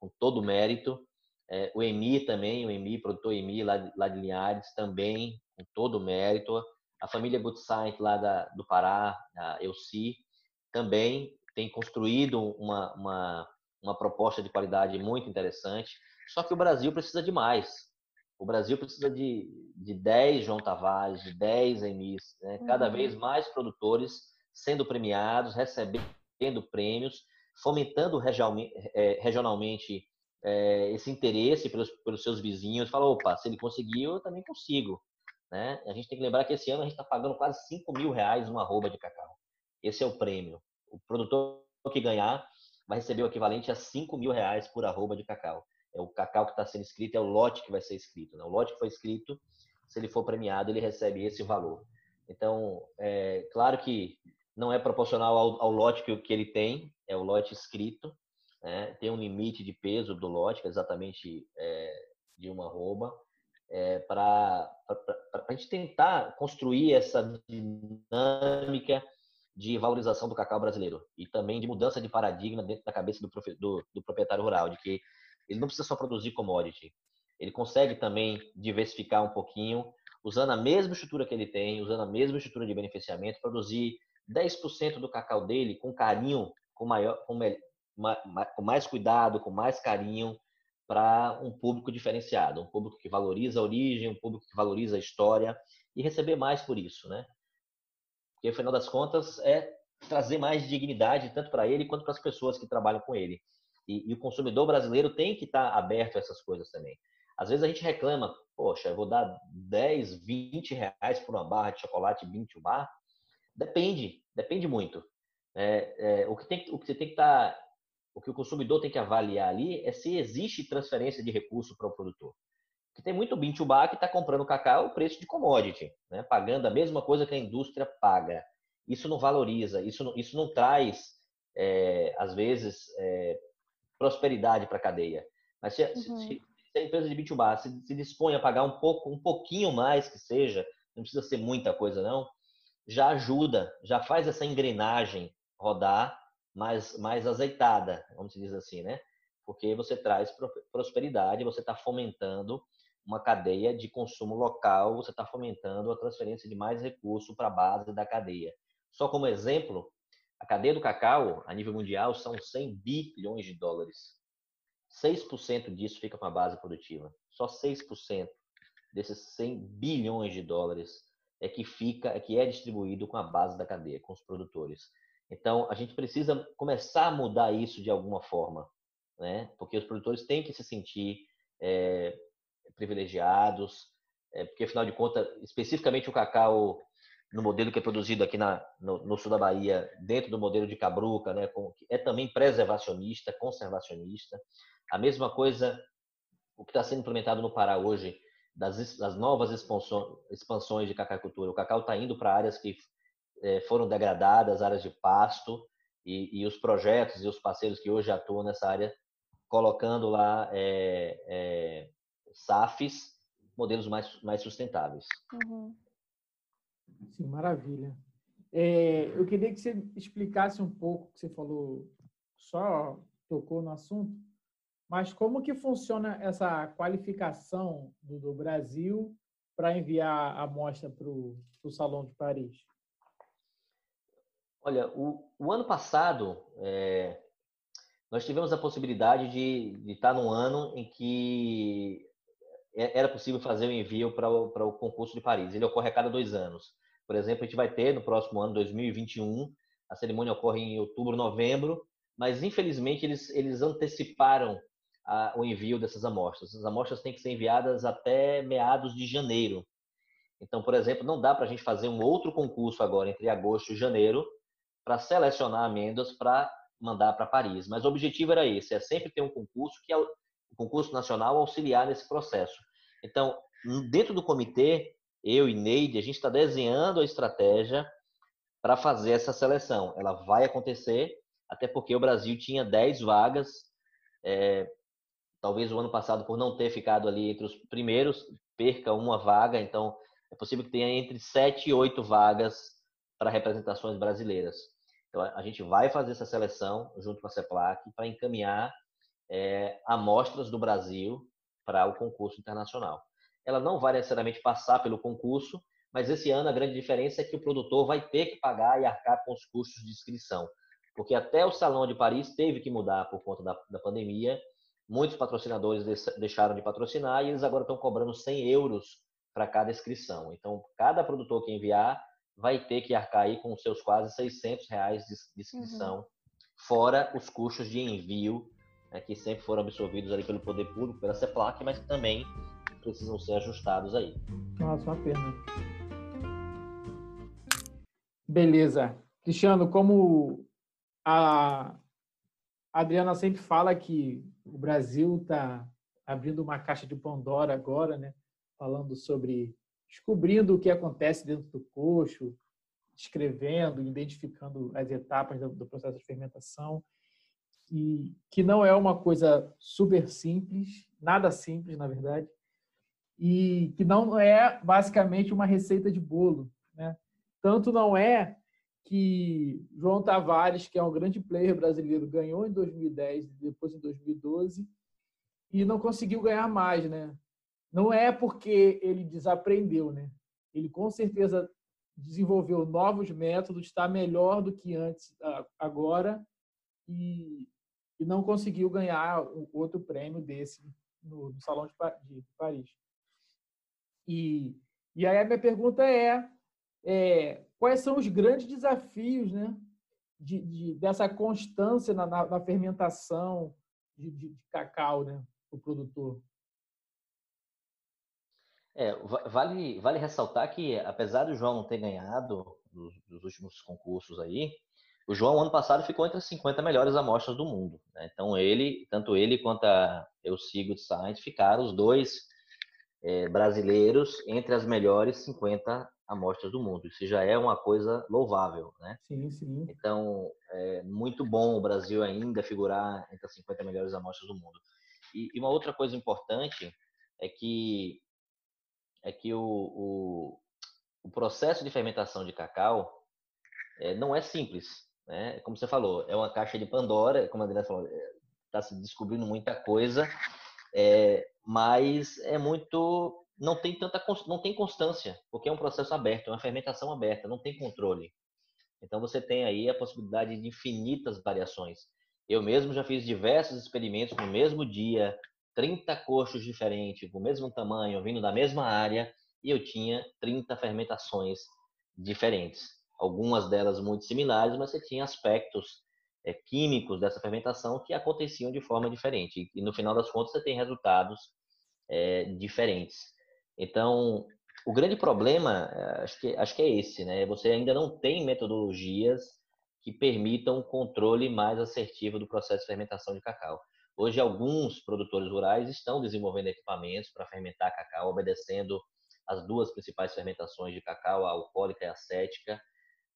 com todo o mérito. É, o Emi também, o Emi, produtor Emi, lá de, lá de Linhares, também, com todo o mérito. A família Gutsaint, lá da, do Pará, a Elci, também tem construído uma, uma, uma proposta de qualidade muito interessante. Só que o Brasil precisa de mais. O Brasil precisa de, de 10 João Tavares, de 10 Emis, né? cada uhum. vez mais produtores sendo premiados, recebendo prêmios, fomentando é, regionalmente é, esse interesse pelos, pelos seus vizinhos. Fala, opa, se ele conseguiu, eu também consigo. Né? A gente tem que lembrar que esse ano a gente está pagando quase 5 mil reais uma arroba de cacau. Esse é o prêmio. O produtor que ganhar vai receber o equivalente a 5 mil reais por arroba de cacau. É o cacau que está sendo escrito, é o lote que vai ser escrito. Né? O lote que foi escrito, se ele for premiado, ele recebe esse valor. Então, é claro que não é proporcional ao, ao lote que, que, ele tem, é o lote escrito, né? tem um limite de peso do lote, que é exatamente é, de uma arroba, é, para a gente tentar construir essa dinâmica de valorização do cacau brasileiro e também de mudança de paradigma dentro da cabeça do, do, do proprietário rural, de que ele não precisa só produzir commodity, ele consegue também diversificar um pouquinho, usando a mesma estrutura que ele tem, usando a mesma estrutura de beneficiamento, produzir 10% do cacau dele com carinho, com, maior, com, com mais cuidado, com mais carinho, para um público diferenciado, um público que valoriza a origem, um público que valoriza a história e receber mais por isso, né? Porque, afinal das contas, é trazer mais dignidade tanto para ele quanto para as pessoas que trabalham com ele. E, e o consumidor brasileiro tem que estar tá aberto a essas coisas também. Às vezes a gente reclama, poxa, eu vou dar 10, 20 reais por uma barra de chocolate 20 bar. Depende, depende muito. É, é, o, que tem, o que você tem que estar tá o que o consumidor tem que avaliar ali é se existe transferência de recurso para o produtor. Porque tem muito Bintubá que está comprando cacau o preço de commodity, né? pagando a mesma coisa que a indústria paga. Isso não valoriza, isso não, isso não traz, é, às vezes, é, prosperidade para a cadeia. Mas se, uhum. se, se, a empresa de Bintubá se, se dispõe a pagar um pouco, um pouquinho mais que seja, não precisa ser muita coisa não, já ajuda, já faz essa engrenagem rodar mais, mais azeitada, vamos dizer assim, né? Porque você traz prosperidade, você está fomentando uma cadeia de consumo local, você está fomentando a transferência de mais recurso para a base da cadeia. Só como exemplo, a cadeia do cacau, a nível mundial, são 100 bilhões de dólares. 6% disso fica com a base produtiva. Só 6% desses 100 bilhões de dólares é que fica, é que é distribuído com a base da cadeia, com os produtores. Então, a gente precisa começar a mudar isso de alguma forma, né? Porque os produtores têm que se sentir é, privilegiados, é, porque afinal de contas, especificamente o cacau no modelo que é produzido aqui na, no, no, sul da Bahia, dentro do modelo de Cabruca, né, com, é também preservacionista, conservacionista. A mesma coisa, o que está sendo implementado no Pará hoje, das, das novas expansões, expansões de cacaicultura. O cacau está indo para áreas que é, foram degradadas, áreas de pasto, e, e, os projetos e os parceiros que hoje atuam nessa área, colocando lá é, é, SAFs, modelos mais, mais sustentáveis. Uhum. Sim, maravilha. É, eu queria que você explicasse um pouco, que você falou, só tocou no assunto, mas como que funciona essa qualificação do, do Brasil para enviar a amostra para o Salão de Paris? Olha, o, o ano passado, é, nós tivemos a possibilidade de, de estar num ano em que era possível fazer o envio para o, para o concurso de Paris. Ele ocorre a cada dois anos. Por exemplo, a gente vai ter no próximo ano, 2021, a cerimônia ocorre em outubro, novembro, mas infelizmente eles, eles anteciparam a, o envio dessas amostras. As amostras têm que ser enviadas até meados de janeiro. Então, por exemplo, não dá para a gente fazer um outro concurso agora entre agosto e janeiro, para selecionar amêndoas para mandar para Paris. Mas o objetivo era esse, é sempre ter um concurso que é o concurso nacional auxiliar nesse processo. Então, dentro do comitê, eu e Neide, a gente está desenhando a estratégia para fazer essa seleção. Ela vai acontecer, até porque o Brasil tinha 10 vagas, é, talvez o ano passado, por não ter ficado ali entre os primeiros, perca uma vaga, então é possível que tenha entre 7 e 8 vagas para representações brasileiras. Então, a gente vai fazer essa seleção junto com a CEPLAC para encaminhar é, amostras do Brasil para o concurso internacional. Ela não vai necessariamente passar pelo concurso, mas esse ano a grande diferença é que o produtor vai ter que pagar e arcar com os custos de inscrição, porque até o Salão de Paris teve que mudar por conta da, da pandemia. Muitos patrocinadores deixaram de patrocinar e eles agora estão cobrando 100 euros para cada inscrição. Então, cada produtor que enviar vai ter que arcar aí com seus quase 600 reais de, inscrição, uhum. fora os custos de envio, né, que sempre foram absorvidos ali pelo poder público, pela CEPLAC, mas que também precisam ser ajustados aí. Nossa, uma pena. Beleza. Cristiano, como a, Adriana sempre fala que o Brasil está abrindo uma caixa de Pandora agora, né? Falando sobre descobrindo o que acontece dentro do coxo, escrevendo, identificando as etapas do processo de fermentação, e que não é uma coisa super simples, nada simples, na verdade, e que não é basicamente uma receita de bolo, né? Tanto não é que João Tavares, que é um grande player brasileiro, ganhou em 2010 e depois em 2012 e não conseguiu ganhar mais, né? Não é porque ele desaprendeu, né? Ele com certeza desenvolveu novos métodos, está melhor do que antes agora e, e não conseguiu ganhar outro prêmio desse no, no Salão de, de, Paris. E, e aí a minha pergunta é, é quais são os grandes desafios né, de, de dessa constância na, na, na fermentação de, de, cacau né, para o produtor? É, vale, vale ressaltar que, apesar do João não ter ganhado dos, dos, últimos concursos aí, o João, ano passado, ficou entre as 50 melhores amostras do mundo. Né? Então, ele, tanto ele quanto a Eu Sigo de Science ficaram os dois é, brasileiros entre as melhores 50 amostras do mundo. Isso já é uma coisa louvável, né? Sim, sim. Então, é muito bom o Brasil ainda figurar entre as 50 melhores amostras do mundo. E, e uma outra coisa importante é que é que o, o, o processo de fermentação de cacau é, não é simples. Né? Como você falou, é uma caixa de Pandora, como a Adriana falou, está é, se descobrindo muita coisa, é, mas é muito. Não tem tanta não tem constância, porque é um processo aberto, é uma fermentação aberta, não tem controle. Então você tem aí a possibilidade de infinitas variações. Eu mesmo já fiz diversos experimentos no mesmo dia, 30 coxos diferentes, com o mesmo tamanho, vindo da mesma área, e eu tinha 30 fermentações diferentes. Algumas delas muito similares, mas você tinha aspectos é, químicos dessa fermentação que aconteciam de forma diferente. E no final das contas, você tem resultados é, diferentes. Então, o grande problema, é, acho que, acho que é esse, né? Você ainda não tem metodologias que permitam um controle mais assertivo do processo de fermentação de cacau. Hoje, alguns produtores rurais estão desenvolvendo equipamentos para fermentar cacau, obedecendo as duas principais fermentações de cacau, a alcoólica e a acética,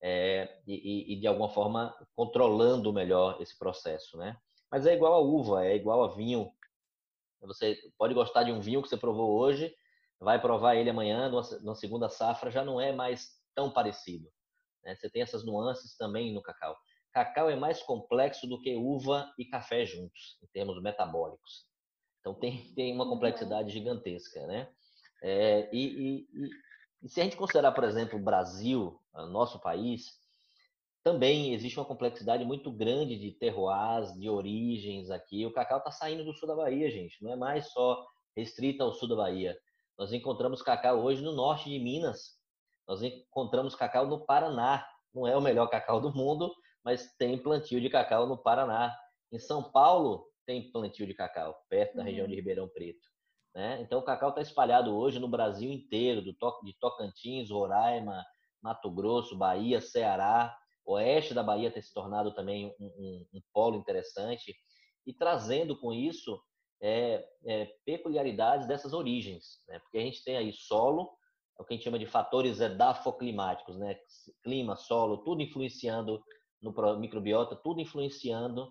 é, e, e, de alguma forma controlando melhor esse processo, né? Mas é igual a uva, é igual a vinho. Você pode gostar de um vinho que você provou hoje, vai provar ele amanhã, numa segunda safra, já não é mais tão parecido. Né? Você tem essas nuances também no cacau cacau é mais complexo do que uva e café juntos, em termos metabólicos. Então tem, tem uma complexidade gigantesca, né? É, e, e, e, se a gente considerar, por exemplo, o Brasil, nosso país, também existe uma complexidade muito grande de terroirs, de origens aqui. O cacau está saindo do sul da Bahia, gente. Não é mais só restrita ao sul da Bahia. Nós encontramos cacau hoje no norte de Minas. Nós encontramos cacau no Paraná. Não é o melhor cacau do mundo, mas tem plantio de cacau no Paraná. Em São Paulo tem plantio de cacau, perto da região de uhum. Ribeirão Preto. Né? Então o cacau está espalhado hoje no Brasil inteiro, do de Tocantins, Roraima, Mato Grosso, Bahia, Ceará. Oeste da Bahia tem se tornado também um, um, um polo interessante e trazendo com isso é, é, peculiaridades dessas origens, né? porque a gente tem aí solo, é o que a gente chama de fatores edafoclimáticos, né? clima, solo, tudo influenciando no microbiota, tudo influenciando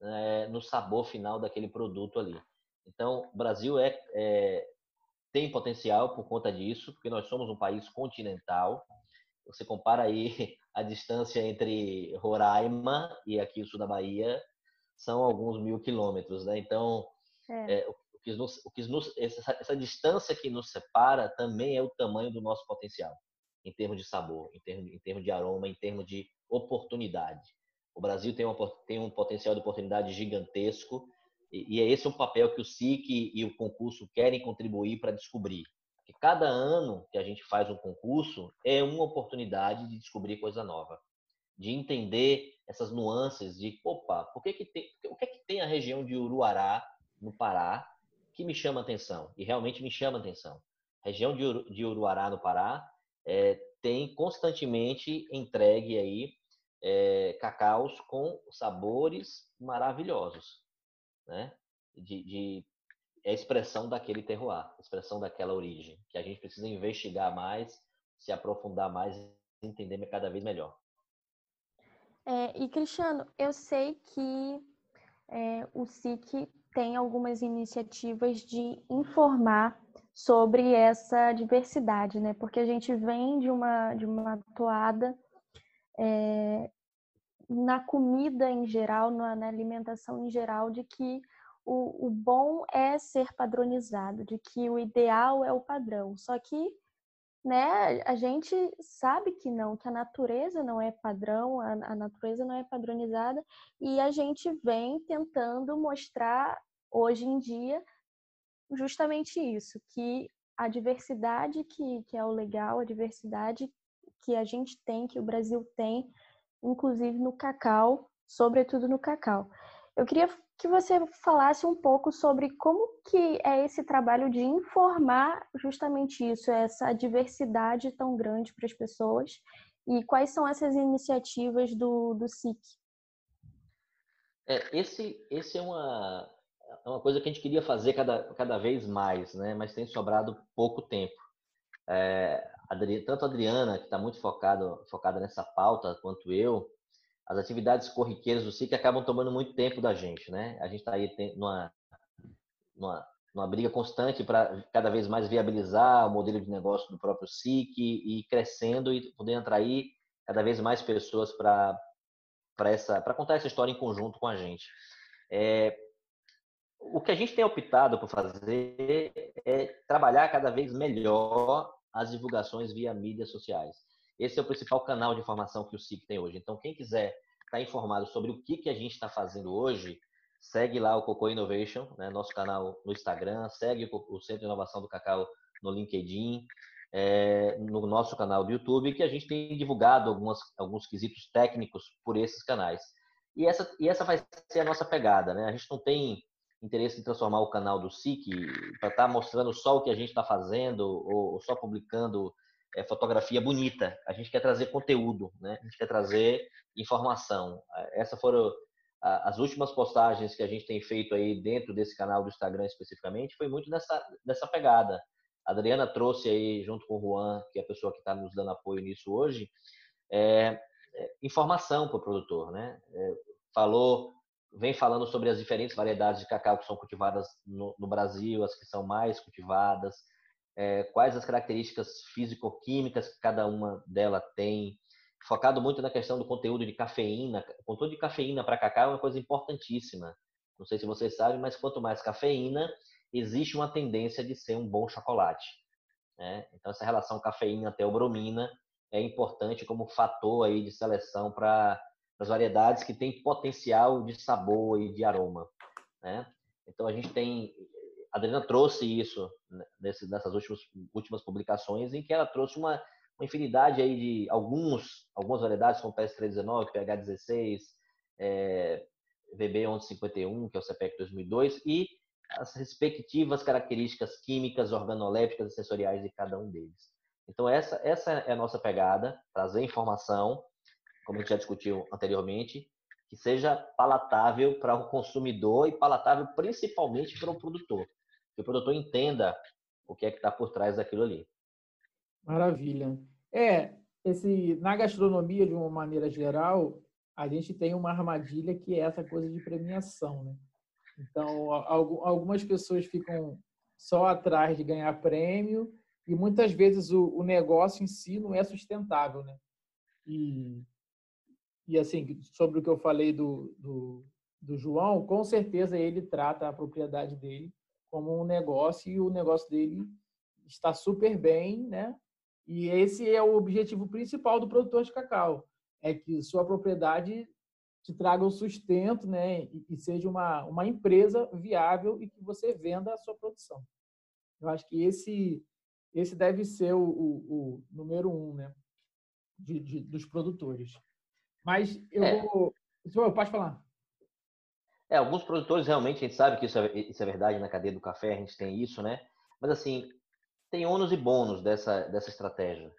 é, no sabor final daquele produto ali. Então, o Brasil é, é, tem potencial por conta disso, porque nós somos um país continental. Você compara aí a distância entre Roraima e aqui o sul da Bahia, são alguns mil quilômetros, né? Então, é. É, o, que nos, o que nos, essa, essa distância que nos separa também é o tamanho do nosso potencial, em termos de sabor, em termos, em termos de aroma, em termos de oportunidade. O Brasil tem, uma, tem um potencial de oportunidade gigantesco e, e é esse o papel que o SIC e o concurso querem contribuir para descobrir. Que cada ano que a gente faz um concurso é uma oportunidade de descobrir coisa nova, de entender essas nuances de, opa, por que que tem, o que é que tem a região de Uruará, no Pará, que me chama atenção, e realmente me chama atenção. A região de, Uruará, no Pará, é, tem constantemente entregue aí é, cacaus com sabores maravilhosos, né? De, de é a expressão daquele terroir, a expressão daquela origem, que a gente precisa investigar mais, se aprofundar mais, entender cada vez melhor. É, e Cristiano, eu sei que é, o SIC tem algumas iniciativas de informar sobre essa diversidade, né? Porque a gente vem de uma de uma toada é, na comida em geral, na, alimentação em geral, de que o, o bom é ser padronizado, de que o ideal é o padrão. Só que né, a gente sabe que não, que a natureza não é padrão, a, a natureza não é padronizada, e a gente vem tentando mostrar hoje em dia justamente isso, que a diversidade que, que é o legal, a diversidade que a gente tem, que o Brasil tem, inclusive no cacau, sobretudo no cacau. Eu queria que você falasse um pouco sobre como que é esse trabalho de informar justamente isso, essa diversidade tão grande para as pessoas e quais são essas iniciativas do, do SIC. É, esse, esse é uma, é uma coisa que a gente queria fazer cada, cada vez mais, né? mas tem sobrado pouco tempo. É, tanto a Adriana, que está muito focado, focada nessa pauta, quanto eu, as atividades corriqueiras do SIC acabam tomando muito tempo da gente, né? A gente está aí numa, numa, numa briga constante para cada vez mais viabilizar o modelo de negócio do próprio SIC e, crescendo e podendo atrair cada vez mais pessoas para para contar essa história em conjunto com a gente. É, o que a gente tem optado por fazer é trabalhar cada vez melhor as divulgações via mídias sociais. Esse é o principal canal de informação que o SIC tem hoje. Então, quem quiser estar informado sobre o que, que a gente está fazendo hoje, segue lá o Coco Innovation, né, nosso canal no Instagram, segue o Centro de Inovação do Cacau no LinkedIn, é, no nosso canal do YouTube, que a gente tem divulgado algumas, alguns quesitos técnicos por esses canais. E essa, e essa vai ser a nossa pegada. Né? A gente não tem interesse em transformar o canal do SIC para estar tá mostrando só o que a gente está fazendo ou, ou só publicando é, fotografia bonita. A gente quer trazer conteúdo, né? A gente quer trazer informação. Essas foram as últimas postagens que a gente tem feito aí dentro desse canal do Instagram especificamente, foi muito nessa, nessa pegada. A Adriana trouxe aí, junto com o Juan, que é a pessoa que está nos dando apoio nisso hoje, é, é, informação para o produtor, né? É, falou, vem falando sobre as diferentes variedades de cacau que são cultivadas no, no Brasil, as que são mais cultivadas, é, quais as características físico-químicas que cada uma dela tem, focado muito na questão do conteúdo de cafeína. O conteúdo de cafeína para cacau é uma coisa importantíssima. Não sei se vocês sabem, mas quanto mais cafeína, existe uma tendência de ser um bom chocolate. Né? Então, essa relação cafeína-teobromina é importante como fator aí de seleção para as variedades que têm potencial de sabor e de aroma. Né? Então, a gente tem a Adriana trouxe isso né, nessas últimas, últimas publicações, em que ela trouxe uma, uma infinidade aí de alguns, algumas variedades, como PS319, PH16, é, VB1151, que é o CPEC 2002, e as respectivas características químicas, organolépticas e sensoriais de cada um deles. Então, essa, essa é a nossa pegada, trazer informação, como a gente já discutiu anteriormente, que seja palatável para o consumidor e palatável principalmente para o produtor que o produtor entenda o que é que está por trás daquilo ali. Maravilha. É, esse, na gastronomia, de uma maneira geral, a gente tem uma armadilha que é essa coisa de premiação, né? Então, algumas pessoas ficam só atrás de ganhar prêmio e muitas vezes o, negócio em si não é sustentável, né? E, e assim, sobre o que eu falei do, do, do João, com certeza ele trata a propriedade dele como um negócio e o negócio dele está super bem, né? E esse é o objetivo principal do produtor de cacau, é que sua propriedade te traga o sustento, né? E, seja uma, uma empresa viável e que você venda a sua produção. Eu acho que esse esse deve ser o, o, o número um, né? De, de, dos produtores. Mas eu é. vou. Pode falar. É, alguns produtores realmente a gente sabe que isso é, isso é verdade na cadeia do café, a gente tem isso, né? Mas assim, tem ônus e bônus dessa, dessa estratégia.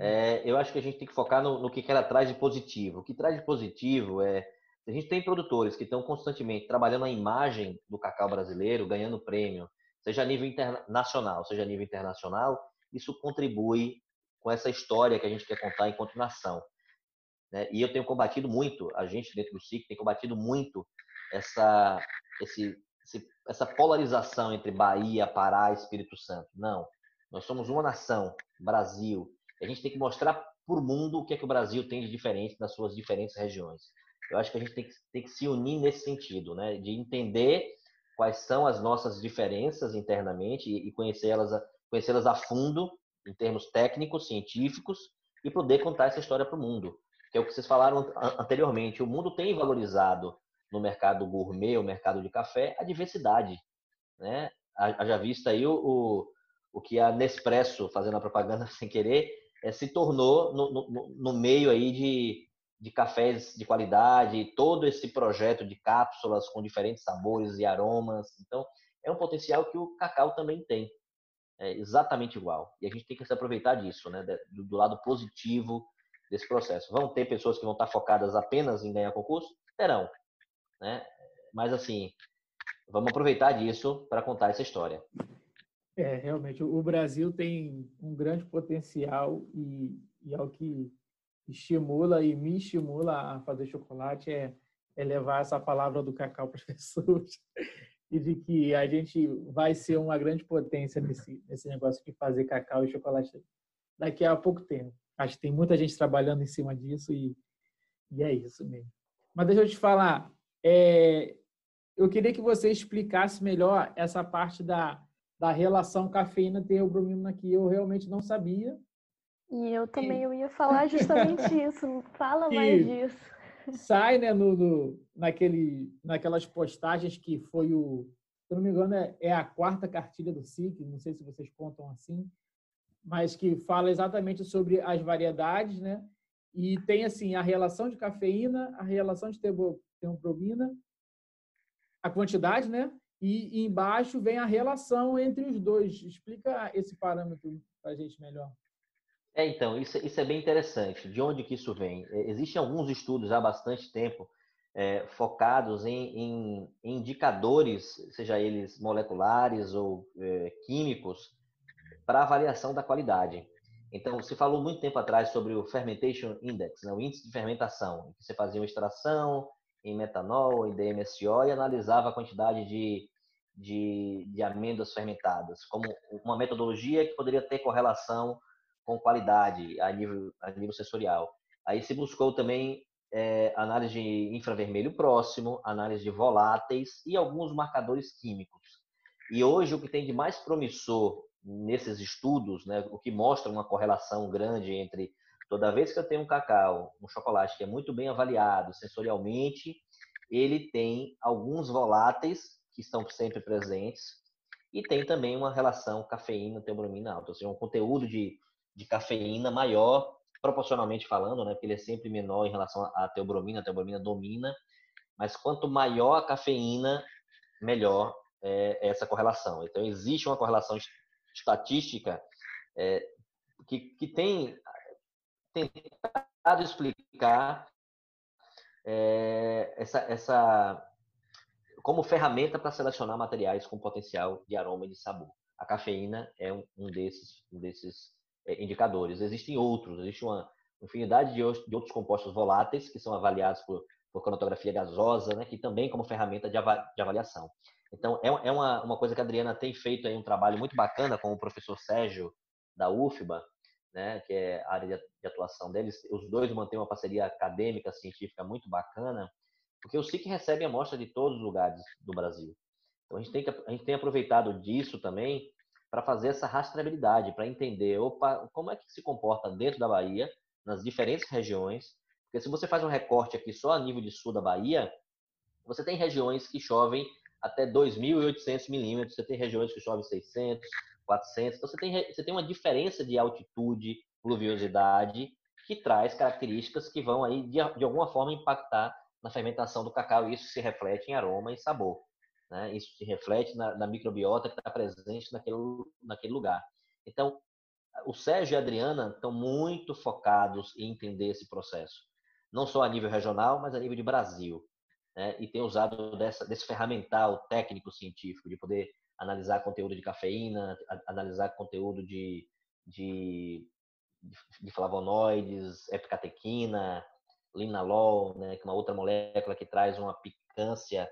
é, eu acho que a gente tem que focar no, no que ela traz de positivo. O que traz de positivo é a gente tem produtores que estão constantemente trabalhando a imagem do cacau brasileiro, ganhando prêmio, seja a nível internacional, seja a nível internacional, isso contribui com essa história que a gente quer contar enquanto nação. Né? E eu tenho combatido muito, a gente dentro do SIC tem combatido muito essa, esse, essa polarização entre Bahia, Pará Espírito Santo. Não, nós somos uma nação, Brasil. A gente tem que mostrar para o mundo o que é que o Brasil tem de diferente nas suas diferentes regiões. Eu acho que a gente tem que, tem que se unir nesse sentido, né? de entender quais são as nossas diferenças internamente e conhecê-las conhecê-las a fundo em termos técnicos, científicos e poder contar essa história para o mundo. Que é o que vocês falaram anteriormente. O mundo tem valorizado no mercado gourmet, o mercado de café, a diversidade. Né? Já vista aí o, o, o que a Nespresso, fazendo a propaganda sem querer, é, se tornou no, no, no meio aí de, de cafés de qualidade, todo esse projeto de cápsulas com diferentes sabores e aromas. Então, é um potencial que o cacau também tem. É exatamente igual. E a gente tem que se aproveitar disso, né? do, do lado positivo desse processo. Vão ter pessoas que vão estar focadas apenas em ganhar concurso? Terão. Né? Mas, assim, vamos aproveitar disso para contar essa história. É, realmente, o Brasil tem um grande potencial e, e é o que estimula e me estimula a fazer chocolate é, é levar essa palavra do cacau para as pessoas e de que a gente vai ser uma grande potência nesse, nesse negócio de fazer cacau e chocolate daqui a pouco tempo. Acho que tem muita gente trabalhando em cima disso e, e é isso mesmo. Mas deixa eu te falar, é, eu queria que você explicasse melhor essa parte da, da relação cafeína-teobromina que eu realmente não sabia e eu também eu ia falar justamente isso. Fala mais disso. Sai, né, no, no, naquele, naquelas postagens que foi o, se não me engano, é, é a quarta cartilha do SIC, não sei se vocês contam assim, mas que fala exatamente sobre as variedades, né? E tem assim a relação de cafeína, a relação de teobromina, a quantidade, né? E, e embaixo vem a relação entre os dois. Explica esse parâmetro para a gente melhor. É, então, isso, isso é bem interessante. De onde que isso vem? É, existem alguns estudos há bastante tempo é, focados em, em, indicadores, seja eles moleculares ou é, químicos, para avaliação da qualidade. Então, se falou muito tempo atrás sobre o Fermentation Index, né, o índice de fermentação, que você fazia uma extração em metanol, em DMSO, e analisava a quantidade de, de, de amêndoas fermentadas, como uma metodologia que poderia ter correlação com qualidade a nível, a nível sensorial. Aí se buscou também é, análise de infravermelho próximo, análise de voláteis e alguns marcadores químicos. E hoje o que tem de mais promissor nesses estudos, né, o que mostra uma correlação grande entre toda vez que eu tenho um cacau, um chocolate que é muito bem avaliado sensorialmente, ele tem alguns voláteis que estão sempre presentes e tem também uma relação cafeína-teobromina alta, ou seja, um conteúdo de de cafeína maior, proporcionalmente falando, né? Porque ele é sempre menor em relação à teobromina, a teobromina domina, mas quanto maior a cafeína, melhor é essa correlação. Então, existe uma correlação estatística é, que, que tem tentado explicar é, essa, essa como ferramenta para selecionar materiais com potencial de aroma e de sabor. A cafeína é um, um desses, um desses é, indicadores. Existem outros, existe uma infinidade de, outros compostos voláteis que são avaliados por, por cromatografia gasosa, né, que também como ferramenta de, avaliação. Então, é, é uma, uma coisa que a Adriana tem feito aí um trabalho muito bacana com o professor Sérgio da UFBA, né, que é a área de atuação deles. Os dois mantêm uma parceria acadêmica, científica muito bacana, porque o SIC recebe amostra de todos os lugares do Brasil. Então, a gente tem, a gente tem aproveitado disso também para fazer essa rastreabilidade, para entender opa, como é que se comporta dentro da Bahia, nas diferentes regiões. Porque se você faz um recorte aqui só a nível de sul da Bahia, você tem regiões que chovem até 2.800 milímetros, você tem regiões que chovem 600, 400. Então, você tem, você tem uma diferença de altitude, pluviosidade, que traz características que vão aí, de, de alguma forma, impactar na fermentação do cacau, isso se reflete em aroma e sabor. Né? Isso se reflete na, na microbiota que está presente naquele, naquele lugar. Então, o Sérgio e a Adriana estão muito focados em entender esse processo, não só a nível regional, mas a nível de Brasil. Né? E tem usado dessa, desse ferramental técnico-científico de poder analisar conteúdo de cafeína, analisar conteúdo de, de, de flavonoides, epicatequina, linalol, né, que é uma outra molécula que traz uma picância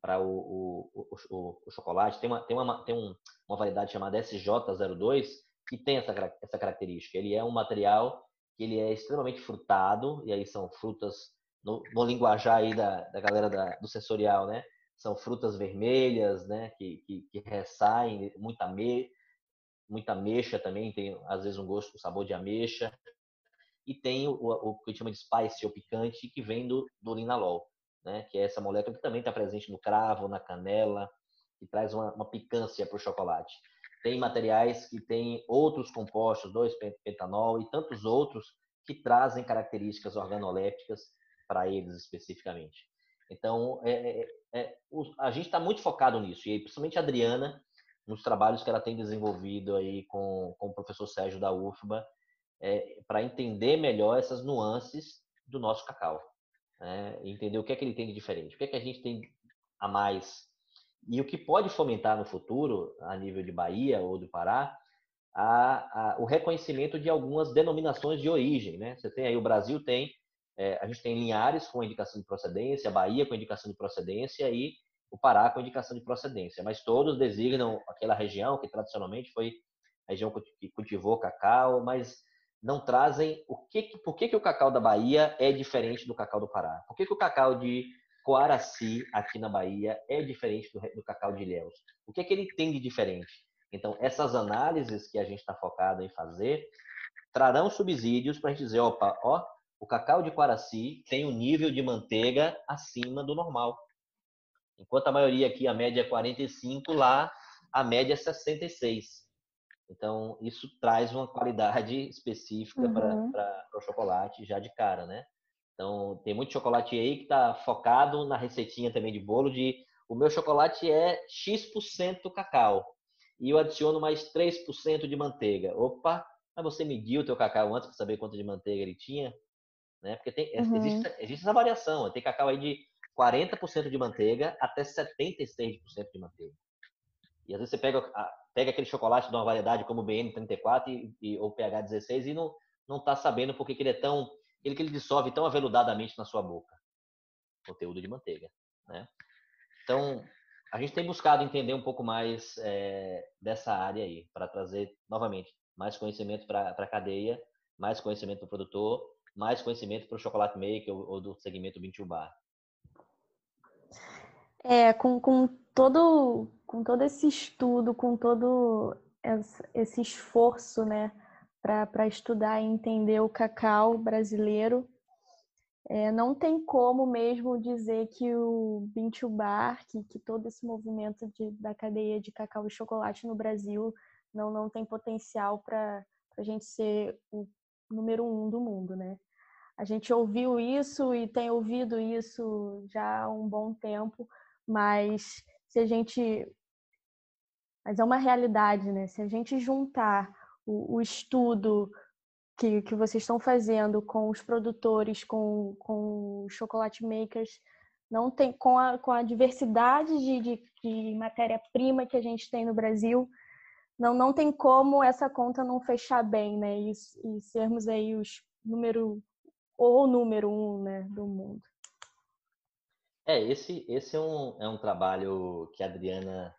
para o, o, o, o, chocolate. Tem, uma, tem, uma, tem um, uma variedade chamada SJ02 que tem essa, essa característica. Ele é um material que ele é extremamente frutado, e aí são frutas, no, no linguajar aí da, da galera da, do sensorial, né? São frutas vermelhas, né? Que, que, que ressaem, muita, me, muita ameixa também, tem às vezes um gosto, um sabor de ameixa. E tem o, o que a gente chama de spice ou picante, que vem do, do linalol, né? Que é essa molécula que também está presente no cravo, na canela, que traz uma, uma picância para o chocolate tem materiais que têm outros compostos, 2-pentanol e tantos outros que trazem características organolépticas para eles especificamente. Então, é, é, a gente está muito focado nisso, e principalmente a Adriana, nos trabalhos que ela tem desenvolvido aí com, com o professor Sérgio da UFBA, é, para entender melhor essas nuances do nosso cacau. Né? Entender o que é que ele tem de diferente, o que é que a gente tem a mais e o que pode fomentar no futuro, a nível de Bahia ou do Pará, a, a, o reconhecimento de algumas denominações de origem. Né? Você tem aí, o Brasil tem, é, a gente tem Linhares com indicação de procedência, Bahia com indicação de procedência e o Pará com indicação de procedência, mas todos designam aquela região que tradicionalmente foi a região que cultivou cacau, mas não trazem o que, por que, que o cacau da Bahia é diferente do cacau do Pará? Por que, que o cacau de Coaraci, aqui na Bahia, é diferente do, do cacau de Ilhéus. O que é que ele tem de diferente? Então, essas análises que a gente está focado em fazer trarão subsídios para a gente dizer, opa, ó, o cacau de Coaraci tem um nível de manteiga acima do normal. Enquanto a maioria aqui, a média é 45, lá a média é 66. Então, isso traz uma qualidade específica uhum. para o chocolate já de cara, né? Então, tem muito chocolate aí que está focado na receitinha também de bolo de o meu chocolate é X% cacau e eu adiciono mais 3% de manteiga. Opa, mas você mediu o teu cacau antes para saber quanto de manteiga ele tinha? Né? Porque tem, uhum. existe, existe essa variação. Tem cacau aí de 40% de manteiga até 76% de manteiga. E às vezes você pega, pega aquele chocolate de uma variedade como o BN34 e, e, ou PH16 e não não está sabendo por que ele é tão ele que ele dissolve tão aveludadamente na sua boca. Conteúdo de manteiga, né? Então, a gente tem buscado entender um pouco mais é, dessa área aí, para trazer, novamente, mais conhecimento para a cadeia, mais conhecimento para o produtor, mais conhecimento para o chocolate maker ou, ou do segmento 21 bar. É, com, com, todo, com todo esse estudo, com todo esse esforço, né, para estudar e entender o cacau brasileiro. É, não tem como mesmo dizer que o Bintubar, que, que todo esse movimento de, da cadeia de cacau e chocolate no Brasil não, não tem potencial para a gente ser o número um do mundo, né? A gente ouviu isso e tem ouvido isso já há um bom tempo, mas se a gente. Mas é uma realidade, né? Se a gente juntar o, o estudo que, que vocês estão fazendo com os produtores, com, com os chocolate makers, não tem com a, com a diversidade de, de, de matéria-prima que a gente tem no Brasil, não, não tem como essa conta não fechar bem, né? E, e sermos aí os número ou número um né, do mundo. É, esse, esse é, um, é um trabalho que a Adriana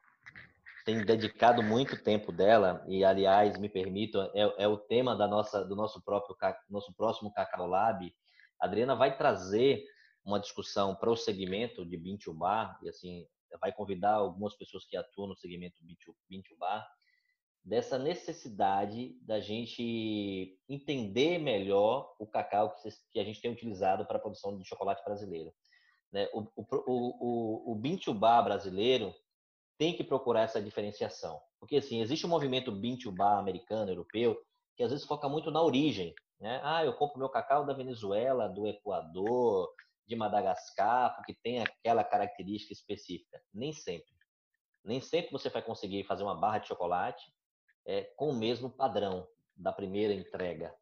tem dedicado muito tempo dela e aliás me permito é, é, o tema da nossa do nosso próprio nosso próximo Cacau Lab a Adriana vai trazer uma discussão para o segmento de Bintu Bar e assim vai convidar algumas pessoas que atuam no segmento Bintu Bar dessa necessidade da gente entender melhor o cacau que a gente tem utilizado para a produção de chocolate brasileiro. Né? O, o, o, o, brasileiro tem que procurar essa diferenciação. Porque, assim, existe um movimento bar americano, europeu, que às vezes foca muito na origem. Né? Ah, eu compro meu cacau da Venezuela, do Equador, de Madagascar, porque tem aquela característica específica. Nem sempre. Nem sempre você vai conseguir fazer uma barra de chocolate é, com o mesmo padrão. da primeira entrega.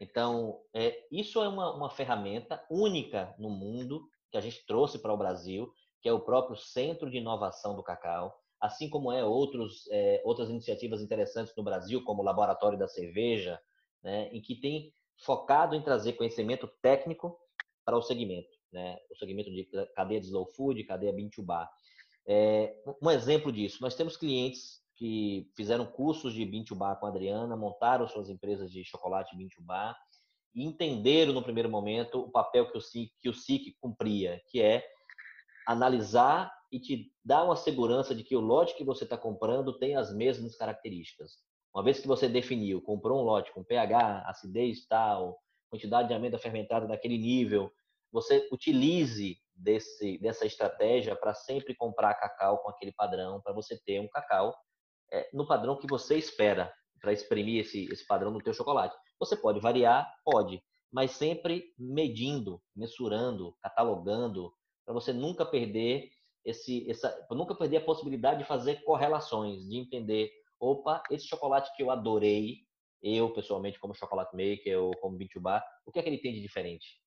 Então, é, isso é uma, uma ferramenta única no mundo que a gente trouxe para o Brasil, que é o próprio Centro de Inovação do Cacau, assim como é outros, é, outras iniciativas interessantes no Brasil, como o Laboratório da Cerveja, né, em que tem focado em trazer conhecimento técnico para o segmento, né, o segmento de cadeia de slow food, cadeia bean to bar. É, um exemplo disso, nós temos clientes que fizeram cursos de bar com a Adriana, montaram suas empresas de chocolate bar e entenderam no primeiro momento o papel que o SIC, que o SIC cumpria, que é analisar e te dar uma segurança de que o lote que você está comprando tem as mesmas características. Uma vez que você definiu, comprou um lote com pH, acidez tal, quantidade de amêndoa fermentada daquele nível, você utilize desse, dessa estratégia para sempre comprar cacau com aquele padrão, para você ter um cacau é, no padrão que você espera, para exprimir esse, esse padrão no teu chocolate. Você pode variar? Pode, mas sempre medindo, mensurando, catalogando, para você nunca perder esse, essa, nunca perder a possibilidade de fazer correlações, de entender, opa, esse chocolate que eu adorei, eu pessoalmente como chocolate maker ou como Bar, o que é que ele tem de diferente?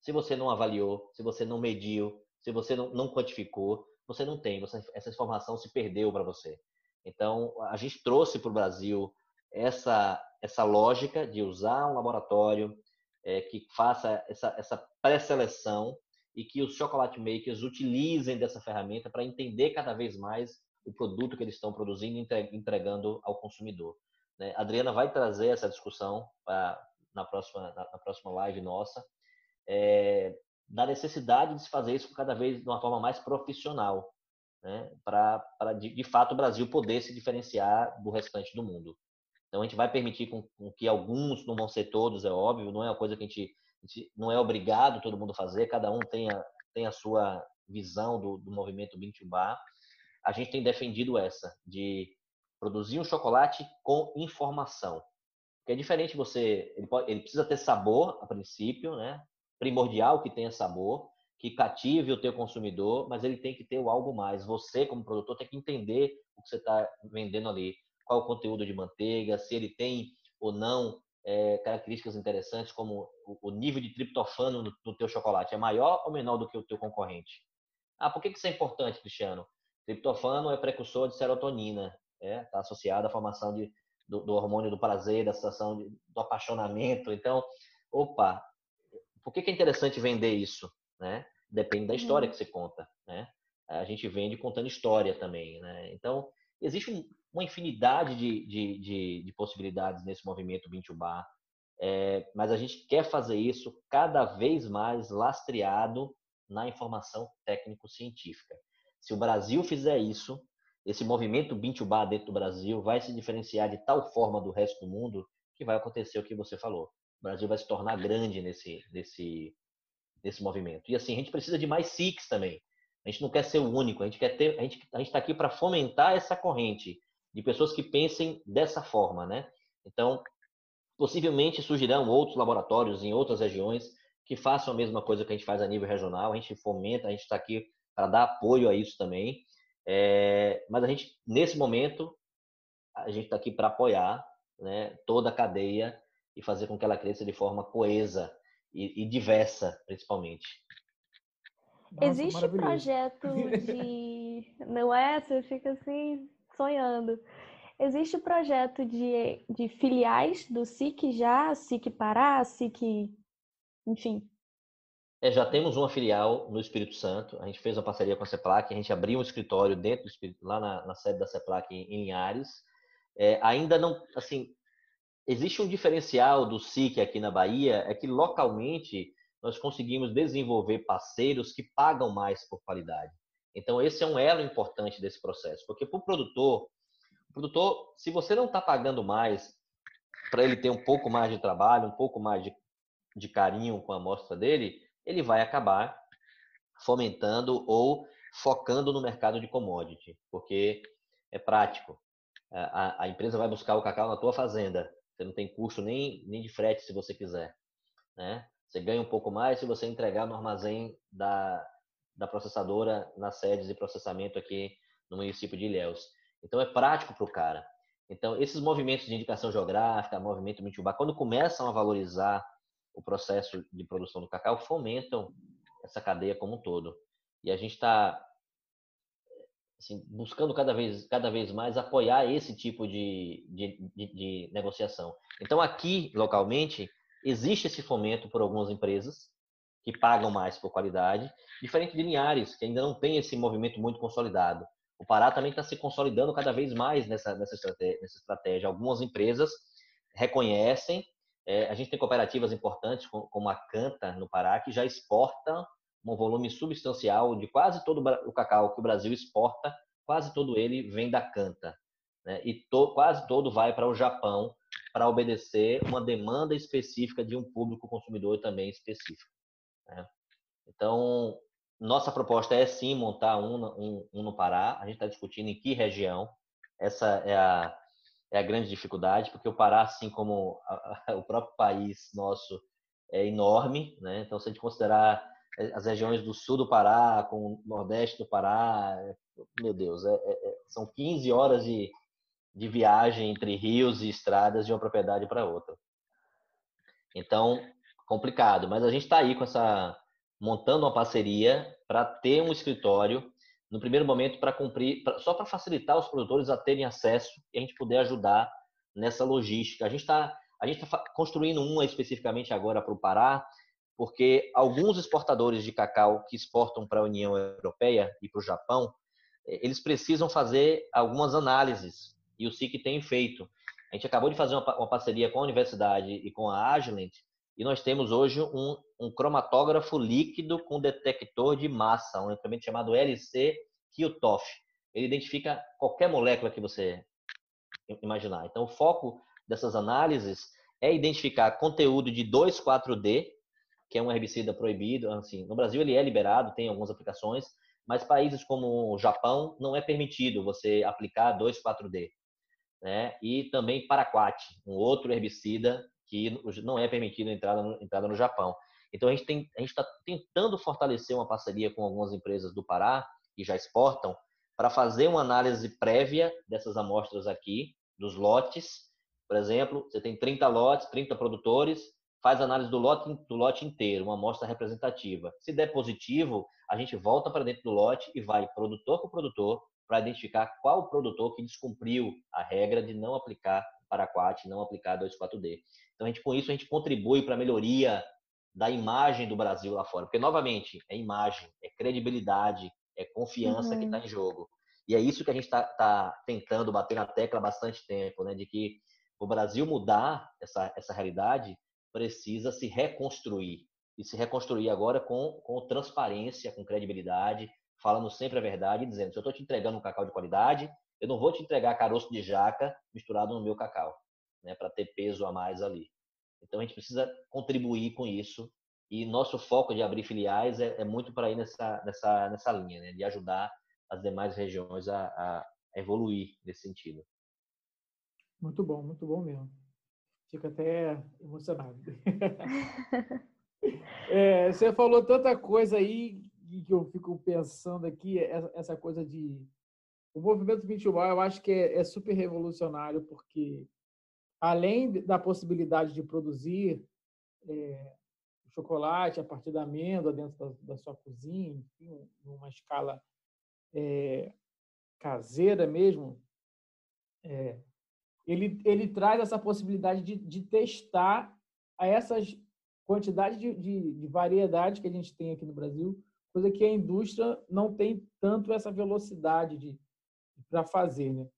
Se você não avaliou, se você não mediu, se você não, não quantificou, você não tem, você, essa informação se perdeu para você. Então, a gente trouxe para o Brasil essa, essa lógica de usar um laboratório é, que faça essa, essa pré-seleção e que os chocolate makers utilizem dessa ferramenta para entender cada vez mais o produto que eles estão produzindo e entregando ao consumidor. Né? A Adriana vai trazer essa discussão pra, na, próxima, na, na, próxima live nossa, é, da necessidade de se fazer isso cada vez de uma forma mais profissional, né? para, de, de fato, o Brasil poder se diferenciar do restante do mundo. Então, a gente vai permitir com, com, que alguns, não vão ser todos, é óbvio, não é uma coisa que a gente, a gente não é obrigado todo mundo fazer, cada um tem a, tem a sua visão do, do movimento Bar. A gente tem defendido essa, de produzir um chocolate com informação. Porque é diferente você, ele, pode, ele precisa ter sabor a princípio, né? primordial que tenha sabor, que cative o teu consumidor, mas ele tem que ter o algo mais. Você, como produtor, tem que entender o que você está vendendo ali qual o conteúdo de manteiga, se ele tem ou não é, características interessantes como o, nível de triptofano no, no, teu chocolate é maior ou menor do que o teu concorrente. Ah, por que, que isso é importante, Cristiano? Triptofano é precursor de serotonina, está é, tá associado à formação de, do, do, hormônio do prazer, da sensação de, do apaixonamento. Então, opa, por que, que é interessante vender isso? Né? Depende da história uhum. que você conta. Né? A gente vende contando história também. Né? Então, existe um, uma infinidade de, de, de, de possibilidades nesse movimento Bintubá, é, mas a gente quer fazer isso cada vez mais lastreado na informação técnico-científica. Se o Brasil fizer isso, esse movimento Bintubá dentro do Brasil vai se diferenciar de tal forma do resto do mundo que vai acontecer o que você falou. O Brasil vai se tornar grande nesse, nesse, nesse movimento. E assim, a gente precisa de mais SICs também. A gente não quer ser o único, a gente quer ter, a gente a está aqui para fomentar essa corrente de pessoas que pensem dessa forma, né? Então, possivelmente surgirão outros laboratórios em outras regiões que façam a mesma coisa que a gente faz a nível regional. A gente fomenta, a gente está aqui para dar apoio a isso também. É, mas a gente, nesse momento, a gente está aqui para apoiar né, toda a cadeia e fazer com que ela cresça de forma coesa e, e diversa, principalmente. Nossa, Existe projeto de. Não é? Você fica assim, sonhando. Existe projeto de, de filiais do SIC já, SIC Pará, SIC, enfim. É, já temos uma filial no Espírito Santo. A gente fez uma parceria com a CEPLAC, a gente abriu um escritório dentro do Espírito, lá na, na sede da CEPLAC em, em Ares. É, ainda não, assim, existe um diferencial do SIC aqui na Bahia, é que localmente nós conseguimos desenvolver parceiros que pagam mais por qualidade. Então, esse é um elo importante desse processo, porque para o produtor, produtor, se você não está pagando mais para ele ter um pouco mais de trabalho, um pouco mais de, de carinho com a amostra dele, ele vai acabar fomentando ou focando no mercado de commodity, porque é prático. A, a, empresa vai buscar o cacau na tua fazenda. Você não tem custo nem, nem de frete se você quiser. Né? Você ganha um pouco mais se você entregar no armazém da, da processadora nas sedes de processamento aqui no município de Ilhéus. Então é prático para o cara. Então, esses movimentos de indicação geográfica, movimento Mitubá, quando começam a valorizar o processo de produção do cacau, fomentam essa cadeia como um todo. E a gente está assim, buscando cada vez, cada vez mais apoiar esse tipo de, de, de, de negociação. Então, aqui, localmente, existe esse fomento por algumas empresas que pagam mais por qualidade, diferente de Linhares, que ainda não tem esse movimento muito consolidado. O Pará também está se consolidando cada vez mais nessa, nessa, estratégia, nessa estratégia. Algumas empresas reconhecem, é, a gente tem cooperativas importantes, como a Canta, no Pará, que já exporta um volume substancial de quase todo o cacau que o Brasil exporta, quase todo ele vem da Canta. Né? E to, quase todo vai para o Japão para obedecer uma demanda específica de um público consumidor também específico. Né? Então, nossa proposta é sim montar um, um, um no Pará. A gente está discutindo em que região. Essa é a, é a grande dificuldade, porque o Pará, assim como a, a, o próprio país nosso, é enorme. Né? Então, se a gente considerar as regiões do sul do Pará com o nordeste do Pará, meu Deus, é, é, é são 15 horas de, de viagem entre rios e estradas de uma propriedade para outra. Então, complicado, mas a gente está aí com essa montando uma parceria para ter um escritório no primeiro momento para cumprir, pra, só para facilitar os produtores a terem acesso e a gente poder ajudar nessa logística. A gente está a gente está construindo uma especificamente agora para o Pará, porque alguns exportadores de cacau que exportam para a União Europeia e para o Japão, eh, eles precisam fazer algumas análises e o SIC tem feito. A gente acabou de fazer uma, parceria com a universidade e com a Agilent e nós temos hoje um, um cromatógrafo líquido com detector de massa, um equipamento chamado LC QTOF. Ele identifica qualquer molécula que você imaginar. Então, o foco dessas análises é identificar conteúdo de 2,4-D, que é um herbicida proibido. Assim, no Brasil ele é liberado, tem algumas aplicações, mas países como o Japão não é permitido você aplicar 2,4-D. Né? E também paraquat, um outro herbicida que não é permitido entrada no, entrada no Japão. Então a gente está tentando fortalecer uma parceria com algumas empresas do Pará que já exportam para fazer uma análise prévia dessas amostras aqui, dos lotes. Por exemplo, você tem 30 lotes, 30 produtores, faz análise do lote, do lote inteiro, uma amostra representativa. Se der positivo, a gente volta para dentro do lote e vai produtor por produtor para identificar qual produtor que descumpriu a regra de não aplicar Paraquat, não aplicar 2,4-D. Então, a gente, com isso, a gente contribui para a melhoria da imagem do Brasil lá fora. Porque, novamente, é imagem, é credibilidade, é confiança uhum. que está em jogo. E é isso que a gente está tá tentando bater na tecla há bastante tempo, né? De que o Brasil mudar essa, essa realidade precisa se reconstruir. E se reconstruir agora com, com transparência, com credibilidade, falando sempre a verdade, dizendo: se eu estou te entregando um cacau de qualidade, eu não vou te entregar caroço de jaca misturado no meu cacau né, para ter peso a mais ali. Então a gente precisa contribuir com isso e nosso foco de abrir filiais é, é muito para ir nessa, nessa, nessa linha, né, de ajudar as demais regiões a, a evoluir nesse sentido. Muito bom, muito bom mesmo. Fica até emocionado. é, você falou tanta coisa aí que eu fico pensando aqui, essa coisa de. O movimento 21 eu acho que é, é super revolucionário, porque além da possibilidade de produzir é, chocolate a partir da amêndoa dentro da, da sua cozinha, enfim, numa escala é, caseira mesmo, é, ele, ele traz essa possibilidade de, de testar essas quantidades de, de, de que a gente tem aqui no Brasil, coisa que a indústria não tem tanto essa velocidade de para fazer, né?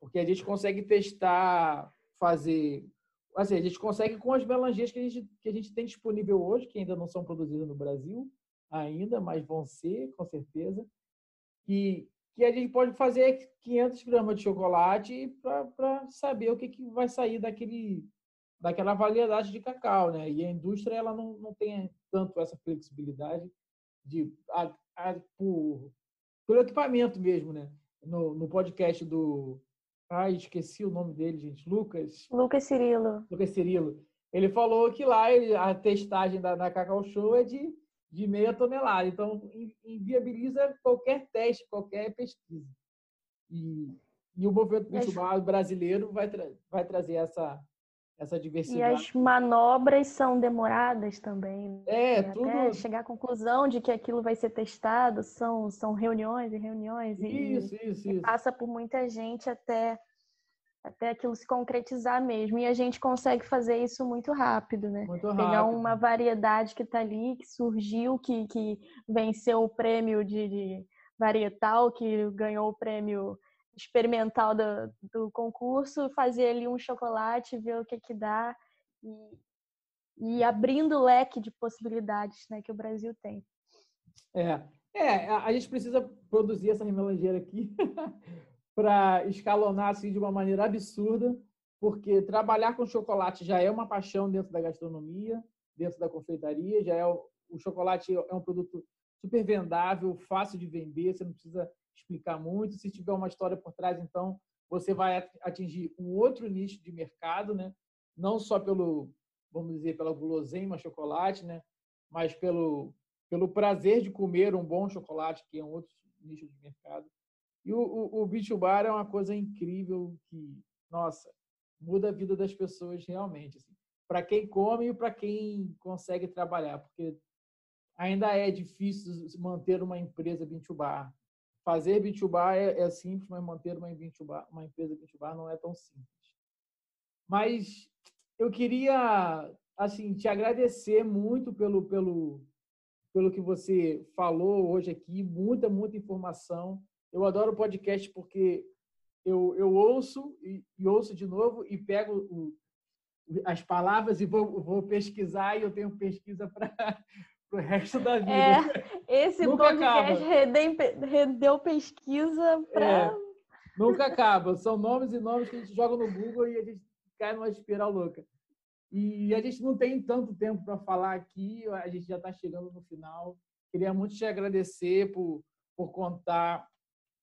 Porque a gente consegue testar fazer. Assim, a gente consegue com as melangias que a, gente, que a gente tem disponível hoje, que ainda não são produzidas no Brasil, ainda, mas vão ser, com certeza. E que a gente pode fazer 500 gramas de chocolate para saber o que, que vai sair daquele, daquela variedade de cacau, né? E a indústria ela não, não tem tanto essa flexibilidade de a, a, por, pelo equipamento mesmo, né? No, no podcast do Ai, esqueci o nome dele, gente. Lucas. Lucas Cirilo. Lucas Cirilo. Ele falou que lá a testagem da, da Cacau Show é de, de meia tonelada. Então, inviabiliza qualquer teste, qualquer pesquisa. E, E o movimento Bitubá brasileiro vai, tra vai trazer essa, essa diversidade. E as manobras são demoradas também. É, tudo. Até chegar à conclusão de que aquilo vai ser testado, são, são reuniões e reuniões. Isso, e, isso, e isso. passa por muita gente até, até aquilo se concretizar mesmo. E a gente consegue fazer isso muito rápido, né? Muito rápido. Pegar uma variedade que está ali, que surgiu, que, que venceu o prêmio de, de varietal, que ganhou o prêmio experimental do, do concurso, fazer ali um chocolate, ver o que que dá e, e abrindo o leque de possibilidades né, que o Brasil tem. É, é a gente precisa produzir essa remelangeira aqui para escalonar assim de uma maneira absurda, porque trabalhar com chocolate já é uma paixão dentro da gastronomia, dentro da confeitaria, já é o, o chocolate é um produto super vendável, fácil de vender, você não precisa explicar muito. Se tiver uma história por trás, então você vai atingir um outro nicho de mercado, né? Não só pelo, vamos dizer, pela guloseima chocolate, né? Mas pelo pelo prazer de comer um bom chocolate, que é um outro nicho de mercado. E o, o, o Beach Bar é uma coisa incrível que, nossa, muda a vida das pessoas realmente. Assim. Para quem come e para quem consegue trabalhar, porque ainda é difícil manter uma empresa Beach Bar. Fazer B2B é, é simples, mas manter uma, B2B, uma empresa B2B não é tão simples. Mas eu queria assim te agradecer muito pelo, pelo, pelo que você falou hoje aqui, muita, muita informação. Eu adoro o podcast porque eu, eu ouço e, e ouço de novo e pego o, as palavras e vou, vou pesquisar e eu tenho pesquisa para pro resto da vida. É, esse Nunca podcast acaba. rendeu pesquisa para. É, nunca acaba. São nomes e nomes que a gente joga no Google e a gente cai numa espiral louca. E a gente não tem tanto tempo para falar aqui, a gente já está chegando no final. Queria muito te agradecer por, por contar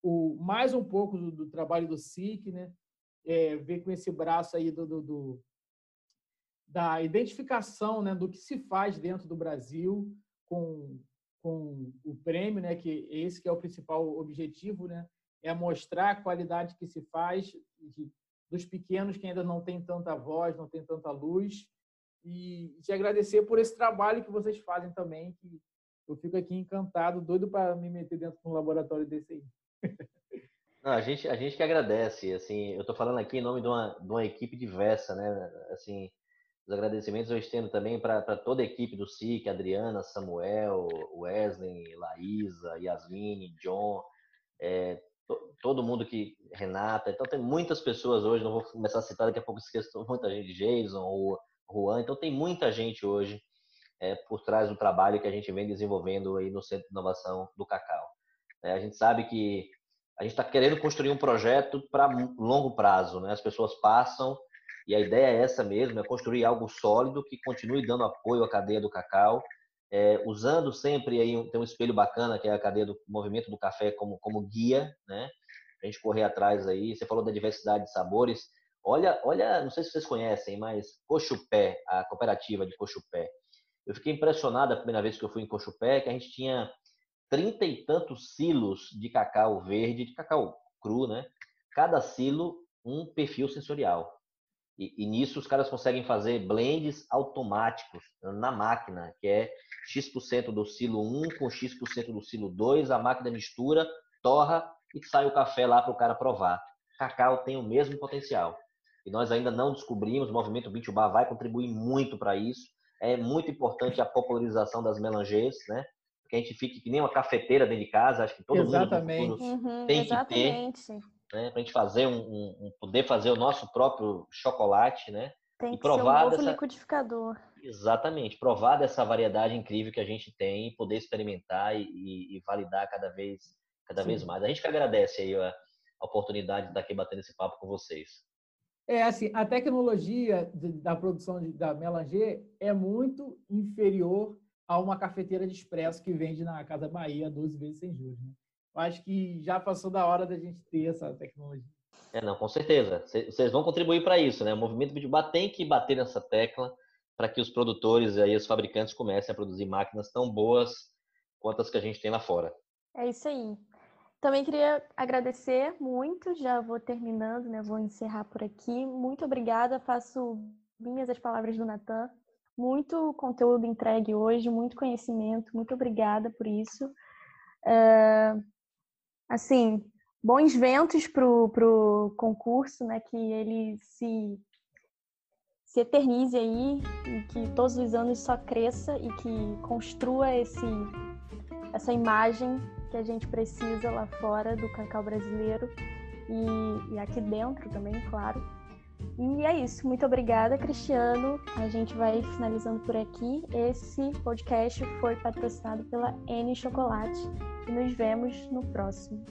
o, mais um pouco do, do trabalho do SIC, né? É, ver com esse braço aí do, do, do da identificação né, do que se faz dentro do Brasil com, com o prêmio, né, que esse que é o principal objetivo, né, é mostrar a qualidade que se faz de, dos pequenos que ainda não têm tanta voz, não têm tanta luz, e te agradecer por esse trabalho que vocês fazem também, que eu fico aqui encantado, doido para me meter dentro de um laboratório desse aí. Não, a gente a gente que agradece, assim, eu estou falando aqui em nome de uma, de uma equipe diversa, né, assim, os agradecimentos eu estendo também para toda a equipe do SIC, Adriana, Samuel, Wesley, Laísa, Yasmine, John, é, to, todo mundo que. Renata. Então tem muitas pessoas hoje, não vou começar a citar, daqui a pouco esqueço muita gente, Jason, o Juan. Então tem muita gente hoje é, por trás do trabalho que a gente vem desenvolvendo aí no Centro de Inovação do Cacau. É, a gente sabe que a gente está querendo construir um projeto para longo prazo, né? As pessoas passam e a ideia é essa mesmo, é construir algo sólido que continue dando apoio à cadeia do cacau, é, usando sempre aí tem um espelho bacana que é a cadeia do movimento do café como como guia, né? A gente correr atrás aí. Você falou da diversidade de sabores. Olha, olha, não sei se vocês conhecem, mas Cochupé, a cooperativa de Cochupé. Eu fiquei impressionado a primeira vez que eu fui em Cochupé, que a gente tinha trinta e tantos silos de cacau verde, de cacau cru, né? Cada silo um perfil sensorial. E, e, nisso os caras conseguem fazer blends automáticos na máquina, que é X% do silo 1 com X% do silo 2, a máquina mistura, torra e sai o café lá para o cara provar. Cacau tem o mesmo potencial. E nós ainda não descobrimos, o movimento Bitubá vai contribuir muito para isso. É muito importante a popularização das melangês, né? Que a gente fique que nem uma cafeteira dentro de casa, acho que todo exatamente. mundo uhum, tem exatamente. que ter né? Para a gente fazer um, um, poder fazer o nosso próprio chocolate, né? Tem e que provar ser um novo dessa... liquidificador. Exatamente, provar dessa variedade incrível que a gente tem, poder experimentar e, e, e validar cada vez, cada vez mais. A gente que agradece aí a, a oportunidade de estar aqui batendo esse papo com vocês. É assim, a tecnologia de, da produção de, da Melanger é muito inferior a uma cafeteira de expresso que vende na Casa Bahia 12 vezes sem juros. Né? acho que já passou da hora da gente ter essa tecnologia. É, não, com certeza. Vocês vão contribuir para isso, né? O movimento Videobar tem que bater nessa tecla para que os produtores e os fabricantes comecem a produzir máquinas tão boas quanto as que a gente tem lá fora. É isso aí. Também queria agradecer muito, já vou terminando, né? Vou encerrar por aqui. Muito obrigada, faço minhas as palavras do Natan. Muito conteúdo entregue hoje, muito conhecimento, muito obrigada por isso. É, assim, bons ventos para o concurso, né? Que ele se, se eternize aí e que todos os anos só cresça e que construa esse, essa imagem que a gente precisa lá fora do cacau brasileiro e, e aqui dentro também, claro. E é isso. Muito obrigada, Cristiano. A gente vai finalizando por aqui. Esse podcast foi patrocinado pela N Chocolate e nos vemos no próximo.